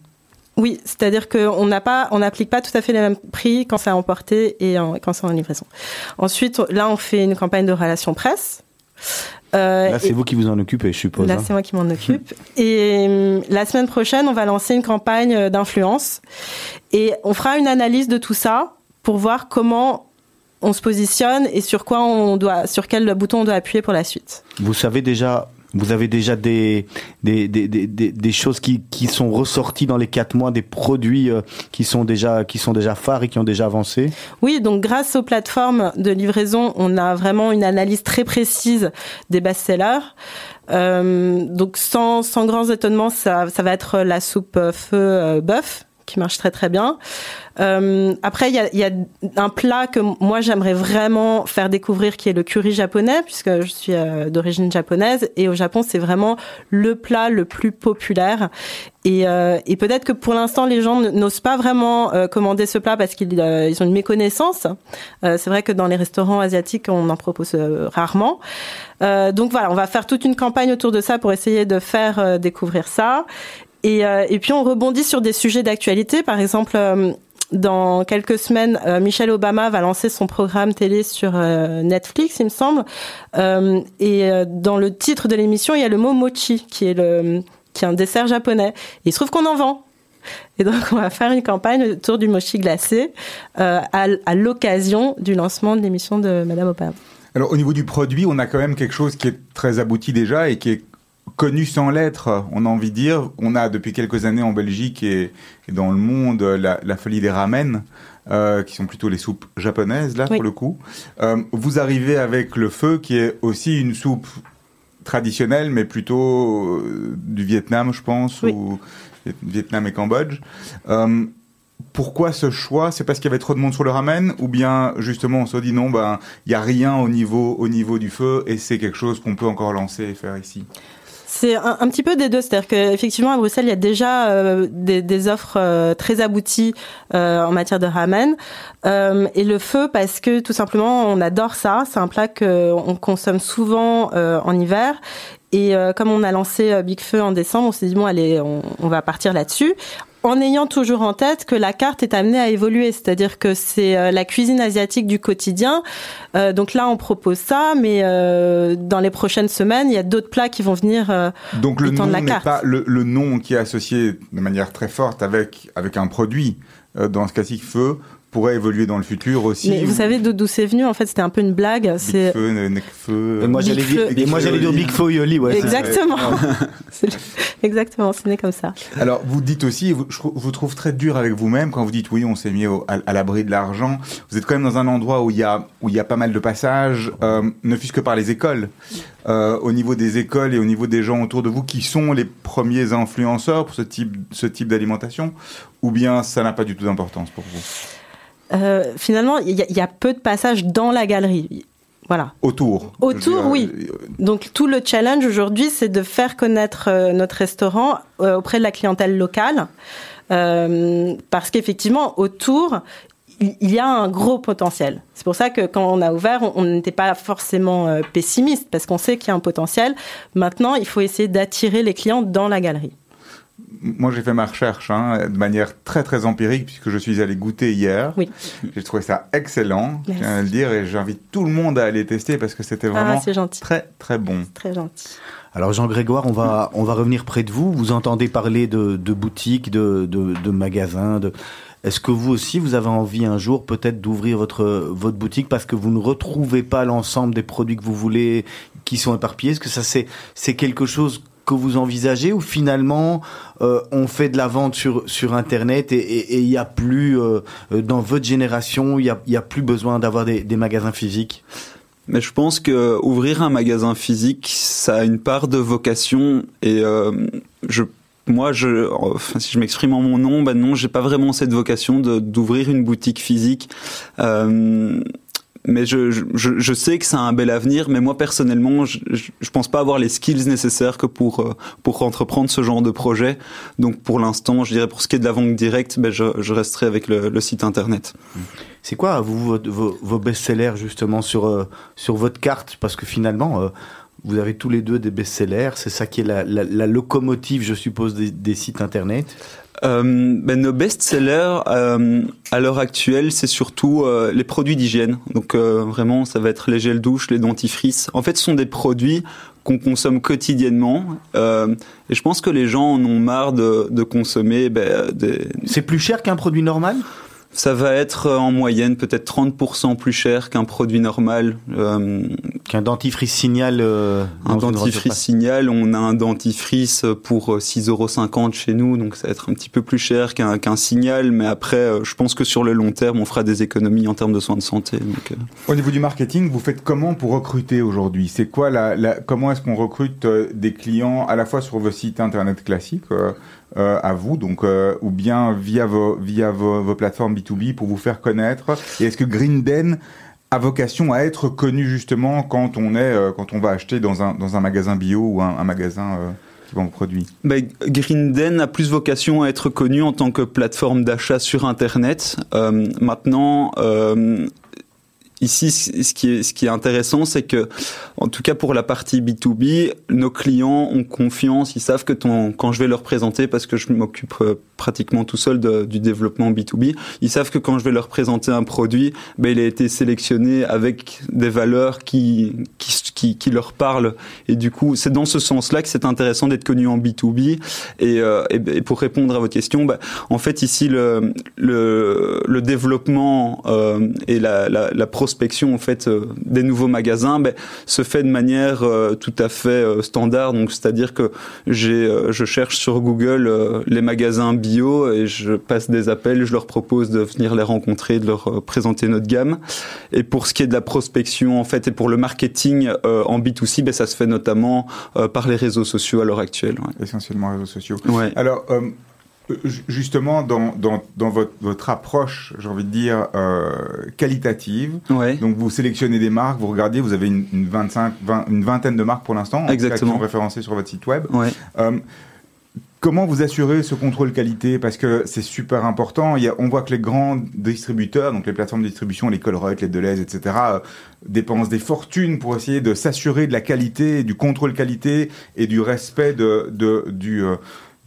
Oui, c'est-à-dire qu'on n'a pas, on n'applique pas tout à fait les mêmes prix quand c'est à emporter et en- quand c'est en livraison. Ensuite, là, on fait une campagne de relations presse. Euh, Là, c'est vous qui vous en occupez, je suppose. Là, hein. c'est moi qui m'en occupe. [laughs] Et hum, la semaine prochaine, on va lancer une campagne euh, d'influence. Et on fera une analyse de tout ça pour voir comment on se positionne et sur quoi on doit, sur quel bouton on doit appuyer pour la suite. Vous savez déjà, vous avez déjà des des, des, des, des- choses qui, qui sont ressorties dans les quatre mois, des produits euh, qui sont déjà qui sont déjà phares et qui ont déjà avancé. Oui, donc grâce aux plateformes de livraison, on a vraiment une analyse très précise des best-sellers. Euh, donc sans, sans grands étonnements, ça, ça va être la soupe euh, feu bœuf qui marche très très bien. Euh, après, il y a, un plat que moi j'aimerais vraiment faire découvrir qui est le curry japonais puisque je suis euh, d'origine japonaise et au Japon c'est vraiment le plat le plus populaire et, euh, peut-être que pour l'instant les gens n'osent pas vraiment commander ce plat parce qu'ils ils ont une méconnaissance. C'est vrai que dans les restaurants asiatiques on en propose rarement. Donc voilà, on va faire toute une campagne autour de ça pour essayer de faire découvrir ça. Et, euh, et puis on rebondit sur des sujets d'actualité. Par exemple, euh, dans quelques semaines, euh, Michelle Obama va lancer son programme télé sur euh, Netflix, il me semble. Et dans le titre de l'émission, il y a le mot mochi, qui est un dessert japonais. Il se trouve qu'on en vend. Et donc, on va faire une campagne autour du mochi glacé à, à l'occasion du lancement de l'émission de Madame Obama. Alors au niveau du produit, on a quand même quelque chose qui est très abouti déjà et qui est connu sans l'être, on a envie de dire. On a depuis quelques années en Belgique et, et dans le monde la, la folie des ramen, euh, qui sont plutôt les soupes japonaises là Oui. pour le coup. Euh, vous arrivez avec le feu qui est aussi une soupe traditionnelle mais plutôt euh, du Vietnam je pense, Oui. ou Vietnam et Cambodge. Pourquoi ce choix? C'est parce qu'il y avait trop de monde sur le ramen ou bien justement on se dit non, ben il y a rien au niveau au niveau du feu et c'est quelque chose qu'on peut encore lancer et faire ici? C'est un, petit peu des deux, c'est-à-dire qu'effectivement à Bruxelles il y a déjà euh, des, offres euh, très abouties euh, en matière de ramen. Et le feu parce que tout simplement on adore ça, c'est un plat qu'on consomme souvent en hiver. Et comme on a lancé Big Feu en décembre, on s'est dit bon allez on va partir là-dessus en ayant toujours en tête que la carte est amenée à évoluer, c'est-à-dire que c'est euh, la cuisine asiatique du quotidien. Euh, donc là, on propose ça, mais euh, dans les prochaines semaines, il y a d'autres plats qui vont venir. euh, Donc le nom la carte. pas le, le nom qui est associé de manière très forte avec avec un produit. Dans ce cas-ci, feu pourrait évoluer dans le futur aussi. Mais vous savez d'où c'est venu En fait, c'était un peu une blague. Big C'est feu, ne- Necfeu. Et moi, Big j'allais dire, Feu. et moi, j'allais dire Big Fo Yoli, ouais. exactement. [laughs] Exactement, c'est né comme ça. Alors, vous dites aussi, vous, je vous trouve très dur avec vous-même quand vous dites oui, on s'est mis au- à, à l'abri de l'argent. Vous êtes quand même dans un endroit où il y a où il y a pas mal de passages, euh, ne fût-ce que par les écoles. Euh, au niveau des écoles et au niveau des gens autour de vous, qui sont les premiers influenceurs pour ce type ce type d'alimentation, ou bien ça n'a pas du tout d'importance pour vous? Euh, finalement, il y, a- il y a peu de passages dans la galerie. Voilà. Autour. Autour, dire, oui. euh, Donc tout le challenge aujourd'hui, c'est de faire connaître euh, notre restaurant euh, auprès de la clientèle locale, Euh, parce qu'effectivement autour, il y a un gros potentiel. C'est pour ça que quand on a ouvert, on- n'était pas forcément euh, pessimiste, parce qu'on sait qu'il y a un potentiel. Maintenant, il faut essayer d'attirer les clients dans la galerie. Moi, j'ai fait ma recherche hein, de manière très très empirique puisque je suis allé goûter hier. Oui. J'ai trouvé ça excellent, je tiens à le dire, et j'invite tout le monde à aller tester parce que c'était vraiment Ah, gentil, très très bon. très gentil. Alors Jean-Grégoire, on va, on va revenir près de vous. Vous entendez parler de, de boutiques, de, de, de magasins. De... Est-ce que vous aussi, vous avez envie un jour peut-être d'ouvrir votre, votre boutique parce que vous ne retrouvez pas l'ensemble des produits que vous voulez qui sont éparpillés? Est-ce que ça c'est, c'est quelque chose que vous envisagez ou finalement euh, on fait de la vente sur, sur Internet et il n'y a plus, euh, euh, dans votre génération, il n'y a, y a plus besoin d'avoir des, magasins physiques? Mais je pense que ouvrir un magasin physique, ça a une part de vocation et je moi, je, enfin, si je m'exprime en mon nom, ben non, j'ai pas vraiment cette vocation d'ouvrir une boutique physique. Mais je, je, sais que ça a un bel avenir, mais moi personnellement, je, je, pense pas avoir les skills nécessaires que pour euh, pour entreprendre ce genre de projet. Donc pour l'instant, je dirais pour ce qui est de la vente directe, ben je, je resterai avec le, le site internet. C'est quoi, vous, vos, vos best-sellers justement sur, euh, sur votre carte? Parce que finalement, euh, vous avez tous les deux des best-sellers. C'est ça qui est la, la, la locomotive, je suppose, des, des sites internet. Euh, ben, nos best-sellers euh, à l'heure actuelle, c'est surtout euh, les produits d'hygiène. Donc vraiment, ça va être les gels douche, les dentifrices. En fait, ce sont des produits qu'on consomme quotidiennement. Et je pense que les gens en ont marre de, de consommer ben, des, C'est plus cher qu'un produit normal? Ça va être euh, en moyenne peut-être 30% plus cher qu'un produit normal. Euh, Qu'un dentifrice signal euh, un dentifrice signal, on a un dentifrice pour euh, 6,50€ chez nous, donc ça va être un petit peu plus cher qu'un qu'un signal, mais après, euh, je pense que sur le long terme, on fera des économies en termes de soins de santé. Donc, euh, Au niveau du marketing, vous faites comment pour recruter aujourd'hui? C'est quoi la, la- comment est-ce qu'on recrute euh, des clients à la fois sur vos sites internet classiques euh, à vous, donc euh, ou bien via vos via vos, plateformes B2B pour vous faire connaître Et est-ce que Grinden a vocation à être connu justement quand on est euh, quand on va acheter dans un dans un magasin bio ou un, magasin qui vend vos produits? Ben, Grinden a plus vocation à être connu en tant que plateforme d'achat sur Internet. Maintenant, ici, ce qui est, intéressant, c'est que, en tout cas pour la partie B2B, nos clients ont confiance, ils savent que quand je vais leur présenter, parce que je m'occupe euh, pratiquement tout seul du développement B2B, ils savent que quand je vais leur présenter un produit, ben, il a été sélectionné avec des valeurs qui, qui, leur parlent. Et du coup, c'est dans ce sens-là que c'est intéressant d'être connu en B2B. Et, euh, et, pour répondre à votre question, bah, en fait, ici, le, le, le développement euh, et la, la, la prospection en fait euh, des nouveaux magasins ben, se fait de manière euh, tout à fait euh, standard. Donc, c'est-à-dire que j'ai, je cherche sur Google les magasins bio et je passe des appels, je leur propose de venir les rencontrer, de leur présenter notre gamme. Et pour ce qui est de la prospection en fait et pour le marketing en B2C, ben, ça se fait notamment par les réseaux sociaux à l'heure actuelle. ouais. Essentiellement réseaux sociaux. Ouais. Alors, justement, dans, dans, dans votre, votre approche, j'ai envie de dire, euh, qualitative, Ouais. donc vous sélectionnez des marques, vous regardez, vous avez une, une 25, 20 une vingtaine de marques pour l'instant, Exactement. qui sont référencées sur votre site web. Ouais. Euh, Comment vous assurez ce contrôle qualité? Parce que c'est super important. Il y a, on voit que les grands distributeurs, donc les plateformes de distribution, les Colruyt, les Deleuze, etc., euh, dépensent des fortunes pour essayer de s'assurer de la qualité, du contrôle qualité et du respect de, de, du, euh,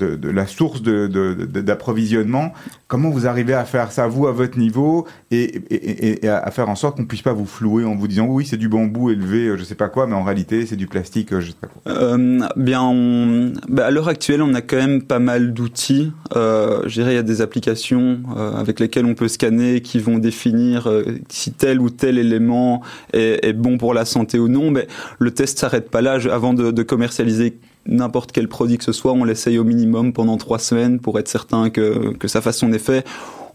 de, la source d'approvisionnement. Comment vous arrivez à faire ça, vous, à votre niveau, et, à faire en sorte qu'on puisse pas vous flouer en vous disant oui, c'est du bambou élevé, euh, je sais pas quoi, mais en réalité, c'est du plastique, euh, je sais pas quoi. Euh, bien, bah, à l'heure actuelle, on a quand même pas mal d'outils. Euh, je dirais, il y a des applications avec lesquelles on peut scanner qui vont définir si tel ou tel élément est, bon pour la santé ou non. Mais le test s'arrête pas là. Avant de commercialiser n'importe quel produit que ce soit, on l'essaye au minimum pendant trois semaines pour être certain que, que ça fasse son effet.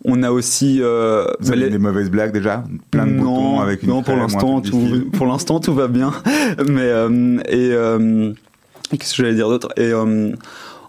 On a aussi euh, Vous avez les- des mauvaises blagues déjà Plein de non, boutons avec une non, pour l'instant, tout, pour l'instant, tout va bien. [laughs] Mais euh, et euh, qu'est-ce que j'allais dire d'autre? Et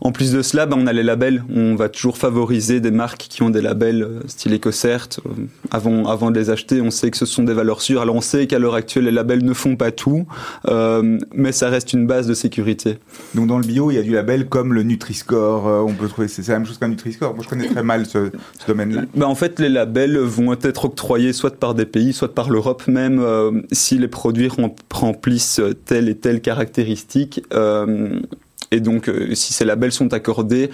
en plus de cela, bah, on a les labels. On va toujours favoriser des marques qui ont des labels euh, style EcoCert. Euh, avant, avant de les acheter, on sait que ce sont des valeurs sûres. Alors on sait qu'à l'heure actuelle, les labels ne font pas tout, euh, mais ça reste une base de sécurité. Donc dans le bio, il y a du label comme le Nutri-Score. euh, on peut trouver, c'est la même chose qu'un Nutri-Score. Moi, je connais très mal ce, ce domaine-là. Bah, en fait, les labels vont être octroyés soit par des pays, soit par l'Europe même, si les produits rem- remplissent telle et telle caractéristique. Et donc, euh, si ces labels sont accordés,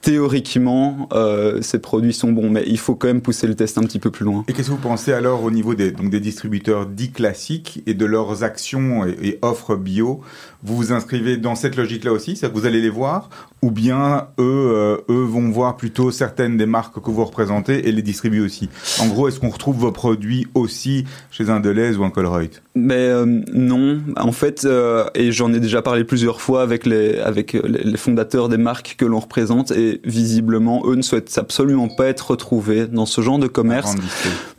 théoriquement, euh, ces produits sont bons. Mais il faut quand même pousser le test un petit peu plus loin. Et qu'est-ce que vous pensez alors au niveau des, distributeurs dits classiques et de leurs actions et offres bio Vous vous inscrivez dans cette logique-là aussi C'est-à-dire que vous allez les voir Ou bien eux, euh, eux vont voir plutôt certaines des marques que vous représentez et les distribuer aussi. En gros, est-ce qu'on retrouve vos produits aussi chez un Deleuze ou un Colruyt? Mais euh, non, en fait, euh, et j'en ai déjà parlé plusieurs fois avec les avec les fondateurs des marques que l'on représente, et visiblement, eux ne souhaitent absolument pas être retrouvés dans ce genre de commerce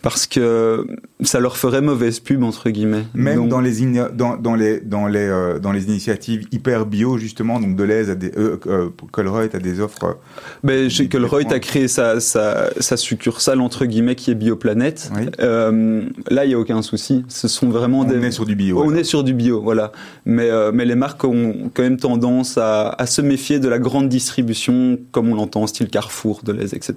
parce que ça leur ferait mauvaise pub entre guillemets. Même Donc, dans les, igna- dans, dans les, dans, les, dans les initiatives hyper bio, justement, donc Deleuze a des, euh, euh, Colruyt a des offres. euh, ben, chez Colruyt a créé sa, sa, sa succursale entre guillemets qui est Bioplanète. Oui. Euh, là, il y a aucun souci. Ce sont vraiment On des est sur du bio. On alors. est sur du bio, voilà. Mais, euh, mais les marques ont quand même tendance à, à se méfier de la grande distribution, comme on l'entend, style Carrefour, Deleuze, etc.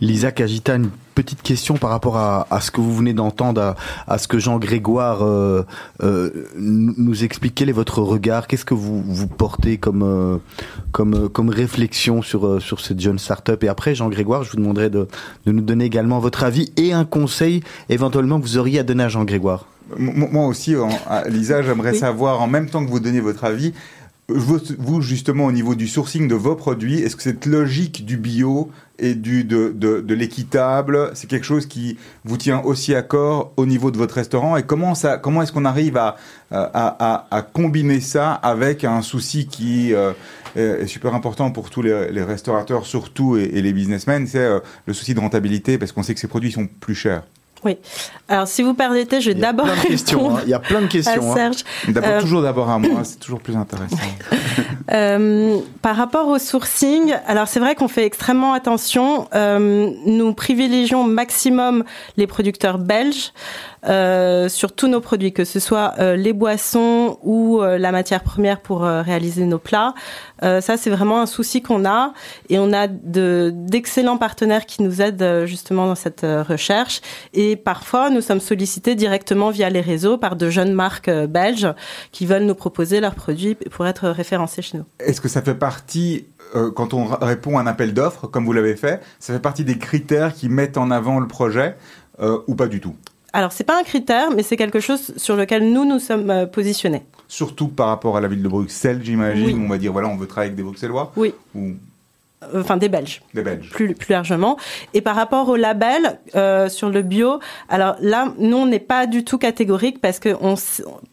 Lisa Cagita, une petite question par rapport à, à ce que vous venez d'entendre, à, à ce que Jean Grégoire euh, euh, nous explique. Quel est votre regard Qu'est-ce que vous, vous portez comme, euh, comme, comme réflexion sur, sur cette jeune start-up? Et après, Jean Grégoire, je vous demanderai de, de nous donner également votre avis et un conseil éventuellement que vous auriez à donner à Jean Grégoire. Moi aussi, Lisa, j'aimerais Oui. savoir, en même temps que vous donnez votre avis, vous, justement, au niveau du sourcing de vos produits, est-ce que cette logique du bio et du, de, de, l'équitable, c'est quelque chose qui vous tient aussi à corps au niveau de votre restaurant? Et comment, comment est-ce qu'on arrive à, à, à, combiner ça avec un souci qui euh, est super important pour tous les, restaurateurs, surtout, et, et les businessmen, c'est euh, le souci de rentabilité, parce qu'on sait que ces produits sont plus chers. Alors, si vous permettez, je vais Il y a d'abord plein de [laughs] questions. répondre hein. Il y a plein de à questions. hein. Serge. D'abord, Euh, toujours d'abord à moi, c'est toujours plus [laughs] intéressant. Euh, par rapport au sourcing, alors c'est vrai qu'on fait extrêmement attention. Euh, nous privilégions au maximum les producteurs belges euh, sur tous nos produits, que ce soit euh, les boissons ou euh, la matière première pour euh, réaliser nos plats. Euh, ça, c'est vraiment un souci qu'on a et on a de d'excellents partenaires qui nous aident euh, justement dans cette euh, recherche. Et parfois, nous sommes sollicités directement via les réseaux par de jeunes marques belges qui veulent nous proposer leurs produits pour être référencés chez nous. Est-ce que ça fait partie, quand on répond à un appel d'offres, comme vous l'avez fait, ça fait partie des critères qui mettent en avant le projet euh, ou pas du tout? Alors, c'est pas un critère, mais c'est quelque chose sur lequel nous nous sommes positionnés. Surtout par rapport à la ville de Bruxelles, j'imagine. Oui. où On va dire, voilà, on veut travailler avec des Bruxellois Oui, ou Euh, enfin des Belges. des Belges. plus, plus largement. Et par rapport au label euh, sur le bio, alors là, nous, on n'est pas du tout catégorique parce que on,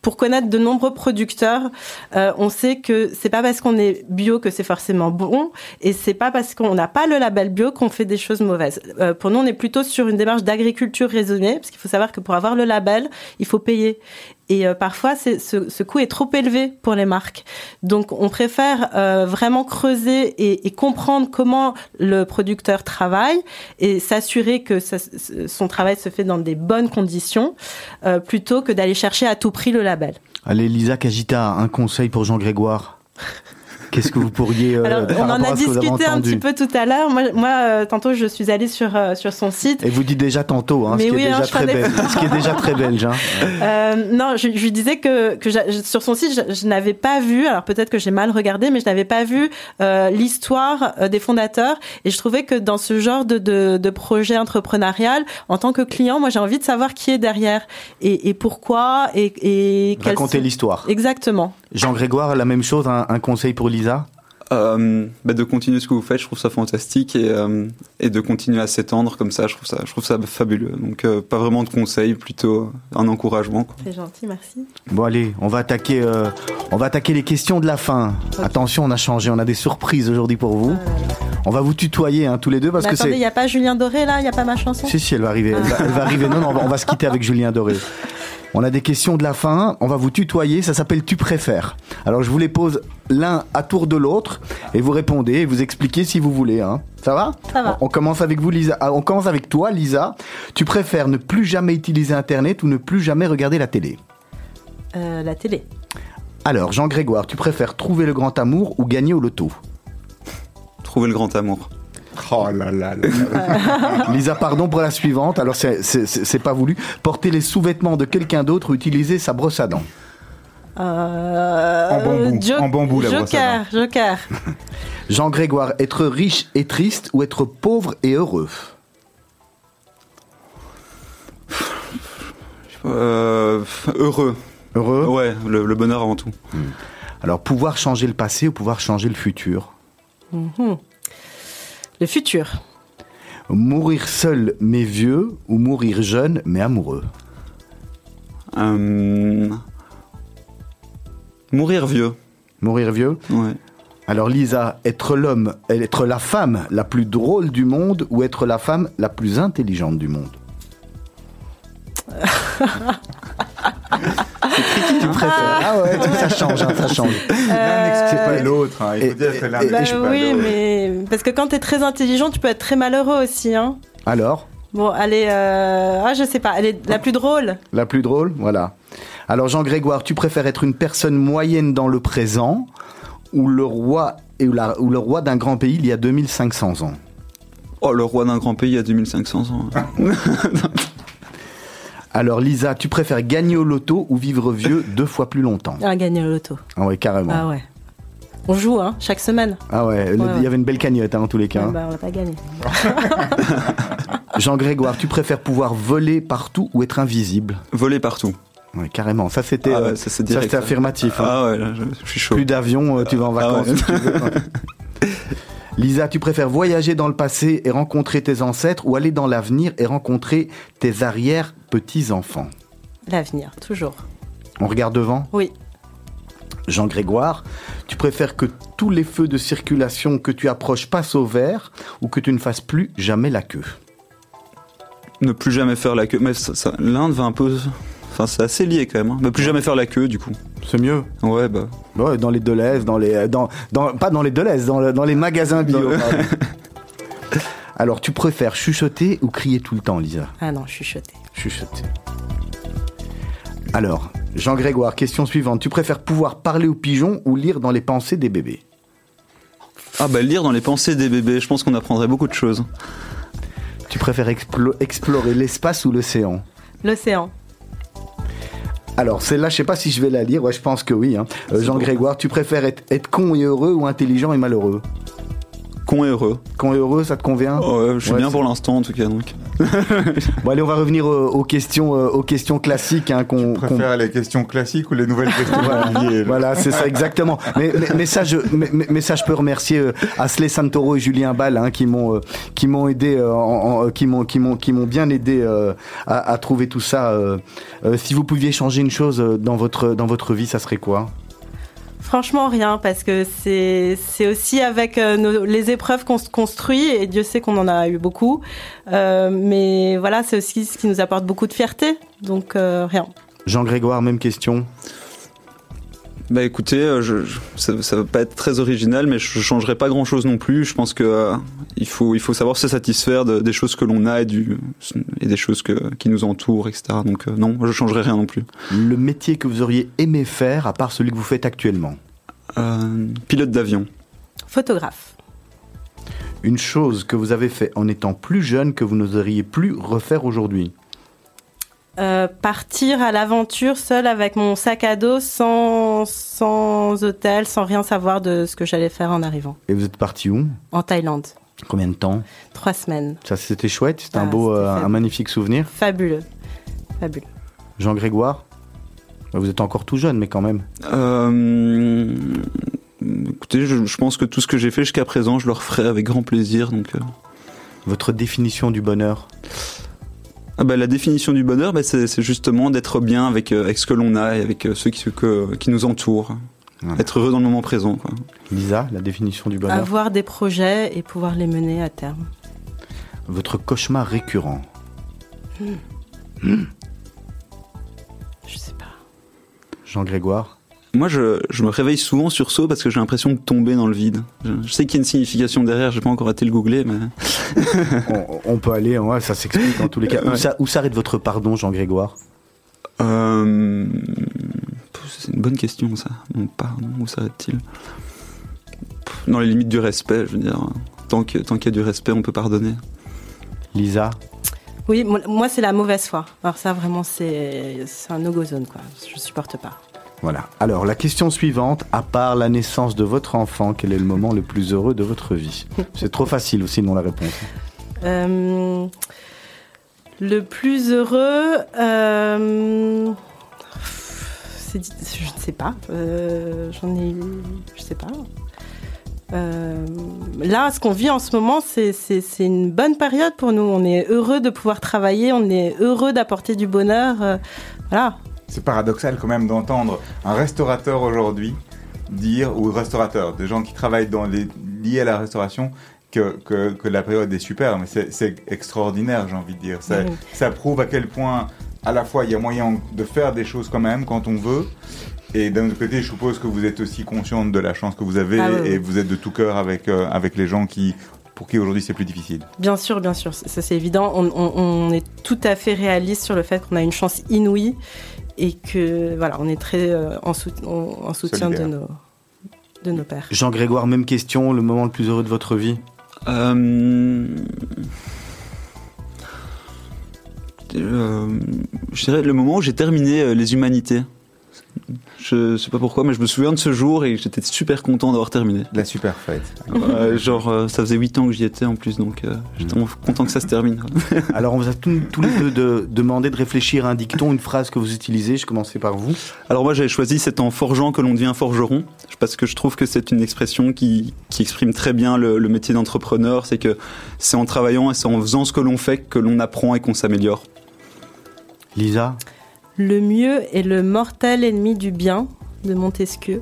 pour connaître de nombreux producteurs, euh, on sait que c'est pas parce qu'on est bio que c'est forcément bon, et c'est pas parce qu'on n'a pas le label bio qu'on fait des choses mauvaises. Euh, pour nous, on est plutôt sur une démarche d'agriculture raisonnée, parce qu'il faut savoir que pour avoir le label, il faut payer. Et euh, parfois, ce, ce coût est trop élevé pour les marques. Donc, on préfère euh, vraiment creuser et, et comprendre comment le producteur travaille et s'assurer que ça- son travail se fait dans des bonnes conditions, euh, plutôt que d'aller chercher à tout prix le label. Allez, Lisa Kajita, un conseil pour Jean-Grégoire. [laughs] Qu'est-ce que vous pourriez euh, Alors, on en a discuté un petit peu tout à l'heure. Moi, moi euh, tantôt, je suis allée sur, euh, sur son site. Et vous dites déjà tantôt, hein, ce, qui oui, hein, déjà ce qui est déjà très belge. Hein. [laughs] Non, je, lui disais que, que sur son site, je, je n'avais pas vu, alors peut-être que j'ai mal regardé, mais je n'avais pas vu l'histoire des fondateurs. Et je trouvais que dans ce genre de, de, de projet entrepreneurial, en tant que client, moi j'ai envie de savoir qui est derrière et, et pourquoi et, et sont- l'histoire. Exactement. Jean-Grégoire, la même chose, un, un conseil pour Lisa? Euh, bah, de continuer ce que vous faites, je trouve ça fantastique et, euh, et de continuer à s'étendre comme ça, je trouve ça, je trouve ça fabuleux. Donc euh, pas vraiment de conseils, plutôt un encouragement. quoi. C'est gentil, merci. Bon allez, on va attaquer, euh, on va attaquer les questions de la fin. Attention, on a changé, on a des surprises aujourd'hui pour vous. On va vous tutoyer hein, tous les deux parce Mais que attendez, il c'est. n'y a pas Julien Doré là, il n'y a pas ma chanson? Si si, elle va arriver. Elle va, elle va arriver. Non non, on va, on va se quitter avec Julien Doré. On a des questions de la fin. On va vous tutoyer. Ça s'appelle tu préfères. Alors je vous les pose l'un à tour de l'autre et vous répondez et vous expliquez si vous voulez. Hein. Ça va? Ça va. On commence avec vous, Lisa. Ah, On commence avec toi, Lisa. Tu préfères ne plus jamais utiliser Internet ou ne plus jamais regarder la télé? Euh, La télé. Alors, Jean-Grégoire, tu préfères trouver le grand amour ou gagner au loto? Trouver le grand amour. Oh là là là là. [laughs] Lisa, pardon pour la suivante. Alors, c'est- pas voulu. Porter les sous-vêtements de quelqu'un d'autre ou utiliser sa brosse à dents Euh, En bambou, Jo- en bambou, la brosse à Joker, Joker. [laughs] Jean-Grégoire, être riche et triste ou être pauvre et heureux? Euh, heureux. Heureux? Ouais, le, le bonheur avant tout. Alors, pouvoir changer le passé ou pouvoir changer le futur? Mhm. Le futur. Mourir seul mais vieux ou mourir jeune mais amoureux Euh, mourir vieux. Mourir vieux Ouais. Alors Lisa, être l'homme, être la femme la plus drôle du monde ou être la femme la plus intelligente du monde? [laughs] tu préfères Ah ouais, ça change, hein, ça change. L'un n'exclut pas l'autre. hein. Il faut Et- dire que l'un et- Bah n'exclut pas oui, l'autre. mais parce que quand t'es très intelligent, tu peux être très malheureux aussi. Hein. Alors, Bon, allez, euh... ah, je sais pas, elle est la plus drôle. la plus drôle, voilà. Alors Jean-Grégoire, tu préfères être une personne moyenne dans le présent ou le roi et ou, la- ou le roi d'un grand pays il y a 2500 ans? Oh, le roi d'un grand pays à 2500 ans. [laughs] Alors Lisa, tu préfères gagner au loto ou vivre vieux [laughs] deux fois plus longtemps? Ah, gagner le loto. Ah ouais, carrément. Ah ouais. On joue, hein, chaque semaine. Ah ouais, il Ouais, y avait une belle cagnotte hein, dans tous les cas. Ouais, hein. bah, on va pas gagner. [laughs] Jean-Grégoire, tu préfères pouvoir voler partout ou être invisible? Voler partout. Ouais, carrément. Ça c'était, Ah ouais, euh, affirmatif. hein. Ah ouais, là, je, je suis chaud. Plus d'avion, euh, tu vas en Ah vacances. ouais. si tu veux. [laughs] Lisa, tu préfères voyager dans le passé et rencontrer tes ancêtres ou aller dans l'avenir et rencontrer tes arrière-petits-enfants? L'avenir, toujours. On regarde devant? Oui. Jean-Grégoire, tu préfères que tous les feux de circulation que tu approches passent au vert ou que tu ne fasses plus jamais la queue? Ne plus jamais faire la queue. Mais l'Inde va un peu. Enfin, c'est assez lié quand même. hein. Ne plus jamais faire la queue, du coup. C'est mieux. Ouais, bah. Ouais, dans les Deleuze, dans les, dans, dans, pas dans les Deleuze, dans, le- dans les magasins bio. [laughs] Alors, tu préfères chuchoter ou crier tout le temps, Lisa? Ah non, chuchoter. Chuchoter. Alors, Jean-Grégoire, question suivante. Tu préfères pouvoir parler aux pigeons ou lire dans les pensées des bébés? Ah bah lire dans les pensées des bébés, je pense qu'on apprendrait beaucoup de choses. Tu préfères explo- explorer l'espace ou l'océan? L'océan. Alors, celle-là, je sais pas si je vais la lire. Ouais, je pense que oui. hein. Euh, Jean Grégoire, tu préfères être, être con et heureux ou intelligent et malheureux? Con et heureux. Con et heureux, ça te convient? Oh, ouais, je suis Ouais, bien pour l'instant en tout cas. Donc. [laughs] Bon, allez, on va revenir euh, aux questions, euh, aux questions classiques hein, qu'on. qu'on- Préfère les questions classiques ou les nouvelles questions Voilà, c'est ça exactement. Mais, mais, mais ça, je, mais, ça, je peux remercier euh, Asley Santoro et Julien Ball hein, qui m'ont, euh, qui m'ont aidé, euh, en- en- qui m'ont, qui m'ont, qui m'ont bien aidé à, à trouver tout ça. si vous pouviez changer une chose dans votre, dans votre vie, ça serait quoi? Franchement, rien, parce que c'est aussi avec euh, les épreuves qu'on se construit, et Dieu sait qu'on en a eu beaucoup. Euh, mais voilà, c'est aussi ce qui nous apporte beaucoup de fierté. Donc, euh, rien. Jean Grégoire, même question. Bah écoutez, euh, je, je- ça, ça va pas être très original, mais je changerai pas grand chose non plus. Je pense que euh, il faut il faut savoir se satisfaire de- des choses que l'on a et du et des choses que, qui nous entourent, etc. Donc euh, non, je changerai rien non plus. Le métier que vous auriez aimé faire, à part celui que vous faites actuellement. Euh, pilote d'avion. Photographe. Une chose que vous avez fait en étant plus jeune que vous n'oseriez plus refaire aujourd'hui. Euh, partir à l'aventure seul avec mon sac à dos, sans, sans hôtel, sans rien savoir de ce que j'allais faire en arrivant. Et vous êtes parti où? En Thaïlande. Combien de temps? Trois semaines. Ça, c'était chouette. C'était un Ah, beau, c'était euh, un magnifique souvenir. Fabuleux. Fabuleux. Jean Grégoire Bah, Vous êtes encore tout jeune, mais quand même. Euh, écoutez, je, je pense que tout ce que j'ai fait jusqu'à présent, je le referai avec grand plaisir. Donc, euh. Votre définition du bonheur? Ah bah, la définition du bonheur, bah, c'est justement d'être bien avec, euh, avec ce que l'on a et avec euh, ceux qui, que- qui nous entourent. Voilà. Être heureux dans le moment présent. Quoi. Lisa, la définition du bonheur? Avoir des projets et pouvoir les mener à terme. Votre cauchemar récurrent Je sais pas. Jean Grégoire Moi, je, je me réveille souvent sur saut parce que j'ai l'impression de tomber dans le vide. Je, je sais qu'il y a une signification derrière, j'ai pas encore été le googler, mais [laughs] on, on peut aller, ouais, ça s'explique en tous les cas. Où, Ouais. ça- où s'arrête votre pardon, Jean Grégoire euh, c'est une bonne question ça. Mon pardon, où s'arrête-t-il Dans les limites du respect, je veux dire. Tant qu'il y a du respect, on peut pardonner. Lisa? Oui, moi, moi, c'est la mauvaise foi. Alors ça, vraiment, c'est c'est un no-go zone, quoi. Je supporte pas. Voilà. Alors, la question suivante, à part la naissance de votre enfant, quel est le moment le plus heureux de votre vie? C'est trop facile aussi, non, la réponse. Euh, le plus heureux, euh, je ne sais pas. Euh, J'en ai eu, je sais pas. Là, ce qu'on vit en ce moment, c'est une bonne période pour nous. On est heureux de pouvoir travailler, on est heureux d'apporter du bonheur. voilà. C'est paradoxal quand même d'entendre un restaurateur aujourd'hui dire, ou restaurateur, des gens qui travaillent dans les, liés à la restauration, que, que, que la période est super, mais c'est- extraordinaire, j'ai envie de dire. Ça, prouve à quel point, à la fois, il y a moyen de faire des choses quand même quand on veut. Et d'un autre côté, je suppose que vous êtes aussi consciente de la chance que vous avez Ah oui, et vous êtes de tout cœur avec, euh, avec les gens qui, pour qui aujourd'hui c'est plus difficile. Bien sûr, bien sûr, ça c'est évident. On, on- on est tout à fait réaliste sur le fait qu'on a une chance inouïe et que voilà, on est très euh, en, sout- en- en soutien de nos, de nos pères. Jean Grégoire, même question, le moment le plus heureux de votre vie Euh, euh, je dirais le moment où j'ai terminé euh, les humanités. Je sais pas pourquoi, mais je me souviens de ce jour et j'étais super content d'avoir terminé. La super fête. Euh, genre, euh, ça faisait 8 ans que j'y étais en plus, donc euh, j'étais vraiment content que ça se termine. [laughs] Alors, on vous a tous, tous les deux de, demandé de réfléchir à un dicton, une phrase que vous utilisez. Je commençais par vous. Alors moi j'avais choisi c'est en forgeant que l'on devient forgeron, parce que je trouve que c'est une expression qui, qui exprime très bien le, le métier d'entrepreneur, c'est que c'est en travaillant et c'est en faisant ce que l'on fait que l'on apprend et qu'on s'améliore. Lisa? Le mieux est le mortel ennemi du bien de Montesquieu.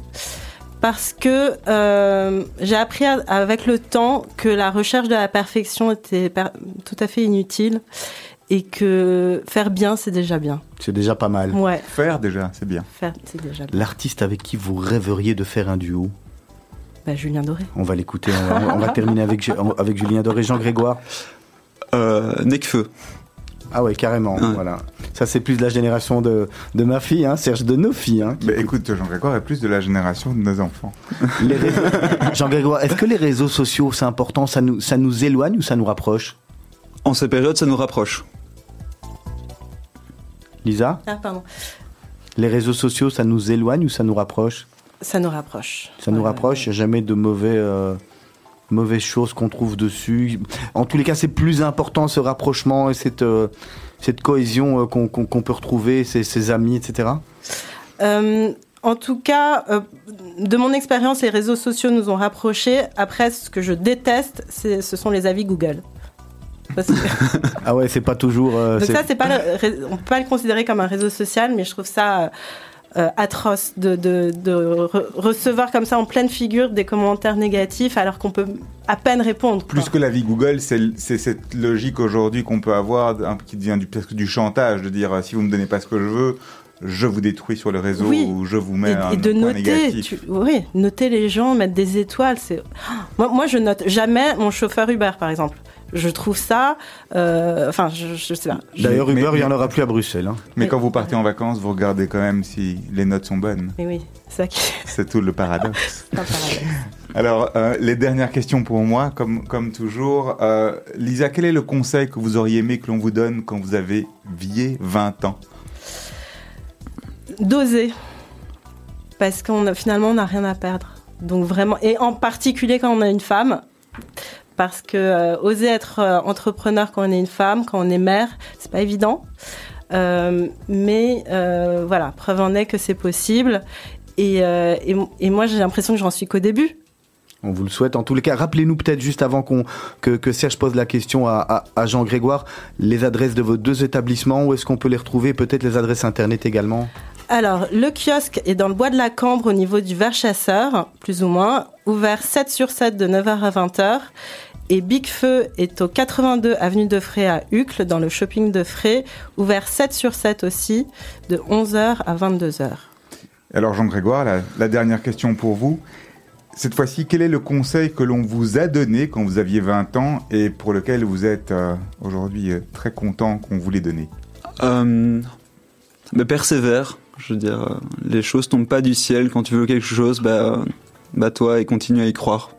Parce que euh, j'ai appris à- avec le temps que la recherche de la perfection était per- tout à fait inutile et que faire bien, c'est déjà bien. C'est déjà pas mal. Ouais, Faire déjà, c'est bien. faire, c'est déjà bien. L'artiste avec qui vous rêveriez de faire un duo? Bah, Julien Doré. On va l'écouter. On va, on va terminer avec Julien Doré. Jean Grégoire Euh, Necfeu. Ah ouais, carrément. Ouais. Voilà. Ça, c'est plus de la génération de, de ma fille, hein, Serge, de nos filles. Hein, Bah, écoute, Jean-Grégoire est plus de la génération de nos enfants. Les réseaux- [laughs] Jean-Grégoire, est-ce que les réseaux sociaux, c'est important ça nous, ça nous éloigne ou ça nous rapproche? En ces périodes, ça nous rapproche. Lisa? Ah, pardon. Les réseaux sociaux, ça nous éloigne ou ça nous rapproche? Ça nous rapproche. Ça nous Ouais, rapproche, il n'y a jamais de mauvais, euh, mauvaises choses qu'on trouve dessus. En tous les cas, c'est plus important ce rapprochement et cette, euh, cette cohésion euh, qu'on peut retrouver, ces, ces amis, etc. Euh, en tout cas, de mon expérience, les réseaux sociaux nous ont rapprochés. Après, ce que je déteste, ce sont les avis Google. Parce que- [laughs] Ah ouais, c'est pas toujours. donc ça, c'est pas le on peut pas le considérer comme un réseau social, mais je trouve ça euh, atroce de, de- de re- recevoir comme ça en pleine figure des commentaires négatifs alors qu'on peut à peine répondre. quoi. Plus que la vie Google, c'est cette logique aujourd'hui qu'on peut avoir, qui devient du, presque du chantage, de dire euh, si vous me donnez pas ce que je veux, je vous détruis sur le réseau Oui. ou je vous mets un et, et de point noter, tu- oui, noter les gens, mettre des étoiles, c'est. Moi, moi, je note jamais mon chauffeur Uber, par exemple. Je trouve ça, euh, enfin, je, je sais pas. D'ailleurs, Mais- Uber, il n'y en aura plus à Bruxelles. hein. Mais Mais- quand vous partez en vacances, vous regardez quand même si les notes sont bonnes. Mais oui, c'est ça qui [laughs] C'est tout le paradoxe. [laughs] est un paradoxe. Alors, euh, les dernières questions pour moi, comme, comme toujours. Euh, Lisa, quel est le conseil que vous auriez aimé que l'on vous donne quand vous avez vié 20 ans? D'oser, parce qu'on a, finalement, on n'a rien à perdre. Donc vraiment, et en particulier quand on a une femme, parce que euh, oser être euh, entrepreneur quand on est une femme, quand on est mère, c'est pas évident. Euh, mais euh, voilà, preuve en est que c'est possible. Et, et, et moi, j'ai l'impression que j'en suis qu'au début. On vous le souhaite. En tous les cas, rappelez-nous peut-être juste avant qu'on que, que Serge pose la question à, à- à Jean-Grégoire, les adresses de vos deux établissements, où est-ce qu'on peut les retrouver, peut-être les adresses internet également? Alors, le kiosque est dans le bois de la Cambre au niveau du Verre-Chasseur, plus ou moins, ouvert 7 sur 7 de 9h à 20h. Et Big Feu est au 82 avenue de Fray à Uccle, dans le shopping de Fray, ouvert 7 sur 7 aussi, de 11h à 22h. Alors, Jean-Grégoire, la, la dernière question pour vous. Cette fois-ci, quel est le conseil que l'on vous a donné quand vous aviez 20 ans et pour lequel vous êtes euh, aujourd'hui euh, très content qu'on vous l'ait donné? Euh, mais persévère. Je veux dire, les choses tombent pas du ciel. Quand tu veux quelque chose, bah, bah toi et continue à y croire.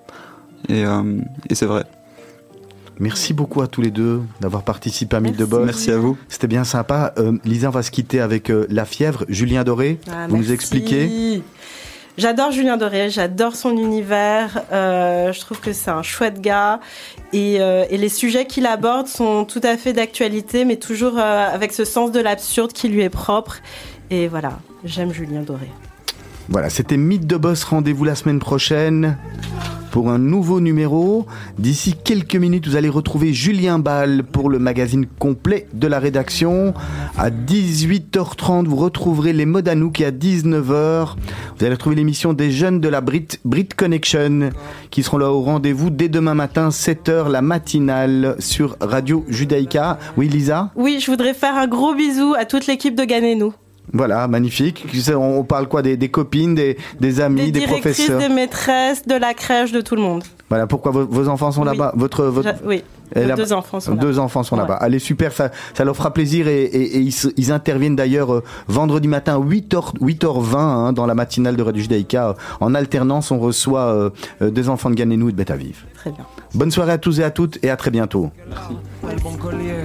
Et, euh, et c'est vrai. Merci beaucoup à tous les deux d'avoir participé à Mythe de. Boss. Merci à vous. C'était bien sympa. Euh, Lisa, on va se quitter avec euh, La Fièvre. Julien Doré, Ah, vous nous merci. expliquez J'adore Julien Doré, j'adore son univers. euh, je trouve que c'est un chouette gars. Et, euh, et les sujets qu'il aborde sont tout à fait d'actualité, mais toujours euh, avec ce sens de l'absurde qui lui est propre. Et voilà, j'aime Julien Doré. Voilà, c'était Mythe de Boss. Rendez-vous la semaine prochaine pour un nouveau numéro. D'ici quelques minutes, vous allez retrouver Julien Ball pour le magazine complet de la rédaction. À 18h30, vous retrouverez les Modanouk et à 19h, vous allez retrouver l'émission des jeunes de la Brit, Brit Connection qui seront là au rendez-vous dès demain matin, 7h, la matinale sur Radio Judaïka. Oui, Lisa? Oui, je voudrais faire un gros bisou à toute l'équipe de Gagnez-nous. Voilà, magnifique. On parle quoi des, des copines, des, des amis, Des professeurs des maîtresses, de la crèche, de tout le monde. Voilà, pourquoi vos, vos enfants sont Oui. là-bas? Votre, Oui, elle nos a- deux enfants sont là. deux enfants sont Ouais. là-bas. Allez, super, ça, ça leur fera plaisir et, et- et ils, interviennent d'ailleurs euh, vendredi matin 8h, 8h20 hein, dans la matinale de Radio Judaïka. Euh, En alternance, on reçoit euh, euh, des enfants de Ganenou et de Aviv. Très bien. Bonne soirée à tous et à toutes et à très bientôt. collier.